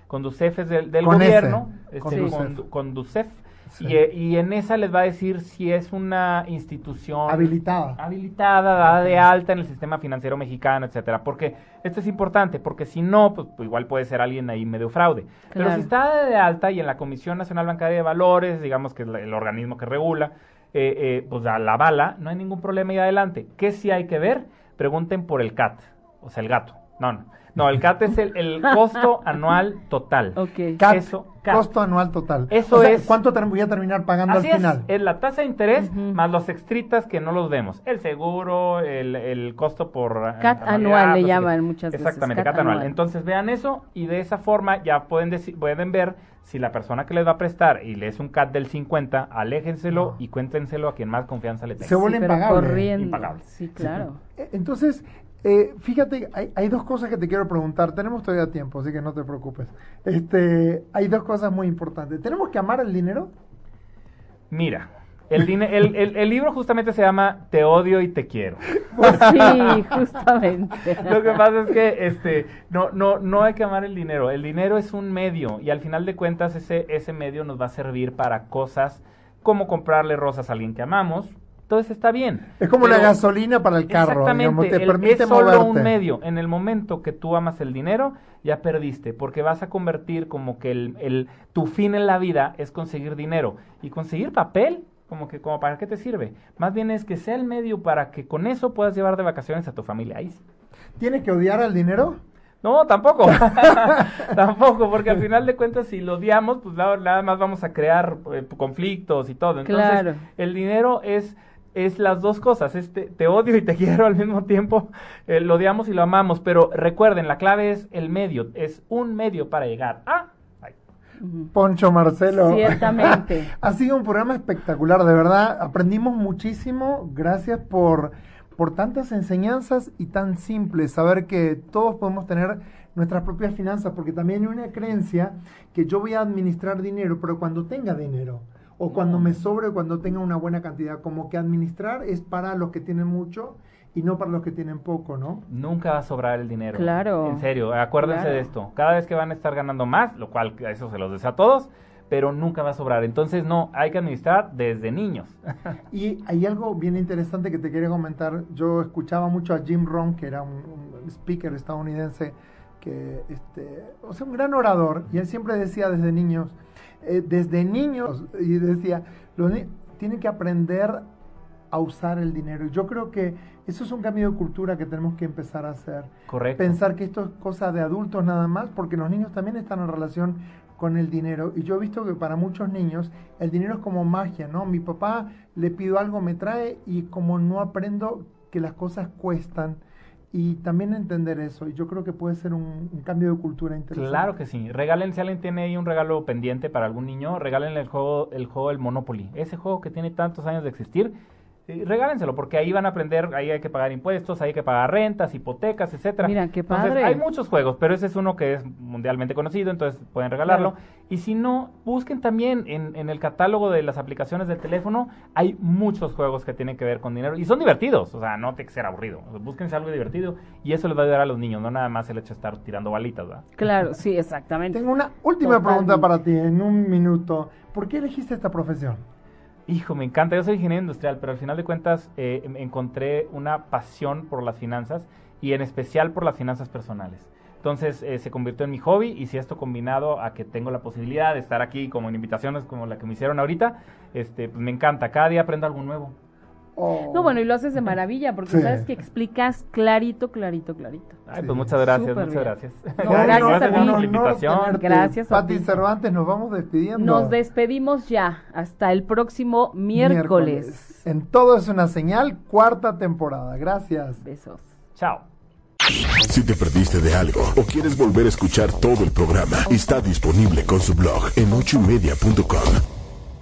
Conducef es del, del Con gobierno, S, este, Conducef. Condu- Conducef. Sí. Y, y en esa les va a decir si es una institución Habilitada. habilitada, dada de alta en el sistema financiero mexicano, etcétera. Porque esto es importante, porque si no, pues, pues, igual puede ser alguien ahí medio fraude. Pero si está dada de alta y en la Comisión Nacional Bancaria de Valores, digamos que es el organismo que regula, eh, eh, pues a la bala, no hay ningún problema y adelante. ¿Qué sí hay que ver? Pregunten por el CAT, o sea, el gato. No, no. No, el CAT es el, el costo anual total. Ok. CAT, Eso, CAT. costo anual total. Eso O sea, es- ¿Cuánto voy a terminar pagando Así al es, final? es la tasa de interés más los extritas que no los vemos. El seguro, el, el costo por... eh, CAT anual le llaman muchas veces, Exactamente, CAT CAT, anual. anual. Entonces vean eso y de esa forma ya pueden, deci- pueden ver si la persona que les va a prestar y le es un CAT del 50, aléjenselo No. y cuéntenselo a quien más confianza le tenga. Se vuelve Sí, impagable. Impagable. Sí, claro. Eh, Entonces, eh, fíjate, hay, hay dos cosas que te quiero preguntar. Tenemos todavía tiempo, así que no te preocupes. Este, hay dos cosas muy importantes. ¿Tenemos que amar el dinero? Mira, el, el, el- el libro justamente se llama Te odio y te quiero. Sí, justamente. Lo que pasa es que este no no no hay que amar el dinero. El dinero es un medio y al final de cuentas ese ese medio nos va a servir para cosas como comprarle rosas a alguien que amamos. Entonces está bien. Es como la gasolina para el carro, Exactamente, digamos, te el- permite es solo moverte. un medio. En el momento que tú amas el dinero, ya perdiste, porque vas a convertir como que el, el- tu fin en la vida es conseguir dinero. Y conseguir papel, como que como para qué te sirve. Más bien es que sea el medio para que con eso puedas llevar de vacaciones a tu familia. Ahí sí. ¿Tiene que odiar al dinero? No, tampoco. tampoco, porque al final de cuentas, si lo odiamos, pues nada, nada más vamos a crear eh, conflictos y todo. Entonces, Claro. el dinero es, es las dos cosas. Es te, te odio y te quiero al mismo tiempo. eh, lo odiamos y lo amamos. Pero recuerden, la clave es el medio. Es un medio para llegar a. Ay. Poncho Marcelo. Ciertamente. ha sido un programa espectacular, de verdad. Aprendimos muchísimo. Gracias por, por tantas enseñanzas y tan simples. Saber que todos podemos tener nuestras propias finanzas, porque también hay una creencia que yo voy a administrar dinero, pero cuando tenga dinero. O cuando me sobre, o cuando tenga una buena cantidad. Como que administrar es para los que tienen mucho y no para los que tienen poco, ¿no? Nunca va a sobrar el dinero. Claro. En serio, acuérdense Claro. de esto. Cada vez que van a estar ganando más, lo cual a eso se los deseo a todos, pero nunca va a sobrar. Entonces, no, hay que administrar desde niños. Y hay algo bien interesante que te quería comentar. Yo escuchaba mucho a Jim Rohn, que era un, un speaker estadounidense, que, este, o sea, un gran orador, y él siempre decía desde niños, eh, desde niños, y decía, los tienen que aprender a usar el dinero. Y yo creo que eso es un cambio de cultura que tenemos que empezar a hacer. Correcto. Pensar que esto es cosa de adultos nada más, porque los niños también están en relación con el dinero. Y yo he visto que para muchos niños el dinero es como magia, ¿no? Mi papá le pido algo, me trae y como no aprendo que las cosas cuestan y también entender eso. Y yo creo que puede ser un, cambio de cultura interesante. Claro que sí. Regalen, si alguien tiene ahí un regalo pendiente para algún niño, regálenle el juego, el juego del Monopoly. Ese juego que tiene tantos años de existir, regálenselo, porque ahí van a aprender, ahí hay que pagar impuestos, ahí hay que pagar rentas, hipotecas, etcétera. Mira, qué Entonces, padre. hay muchos juegos, pero ese es uno que es mundialmente conocido, entonces pueden regalarlo. Claro. Y si no, busquen también en, en el catálogo de las aplicaciones de teléfono, hay muchos juegos que tienen que ver con dinero y son divertidos, o sea, no tiene que ser aburrido. O sea, búsquense algo divertido y eso les va a ayudar a los niños, no nada más el hecho de estar tirando balitas, ¿verdad? Claro, sí, exactamente. Tengo una última Totalmente. pregunta para ti en un minuto. ¿Por qué elegiste esta profesión? Hijo, me encanta. Yo soy ingeniero industrial, pero al final de cuentas eh, em- encontré una pasión por las finanzas y en especial por las finanzas personales. Entonces eh, se convirtió en mi hobby y si esto combinado a que tengo la posibilidad de estar aquí como en invitaciones como la que me hicieron ahorita, este, pues me encanta. Cada día aprendo algo nuevo. Oh. No, bueno, y lo haces de maravilla porque Sí. sabes que explicas clarito, clarito, clarito. Ay, Sí. pues muchas gracias, Súper muchas bien. gracias. No, gracias a ti. por la invitación. Gracias a Pati ti. Cervantes, nos vamos despidiendo. Nos despedimos ya. Hasta el próximo miércoles. En todo es una señal, cuarta temporada. Gracias. Besos. Chao. Si te perdiste de algo o quieres volver a escuchar todo el programa, está disponible con su blog en ochoymedia.com.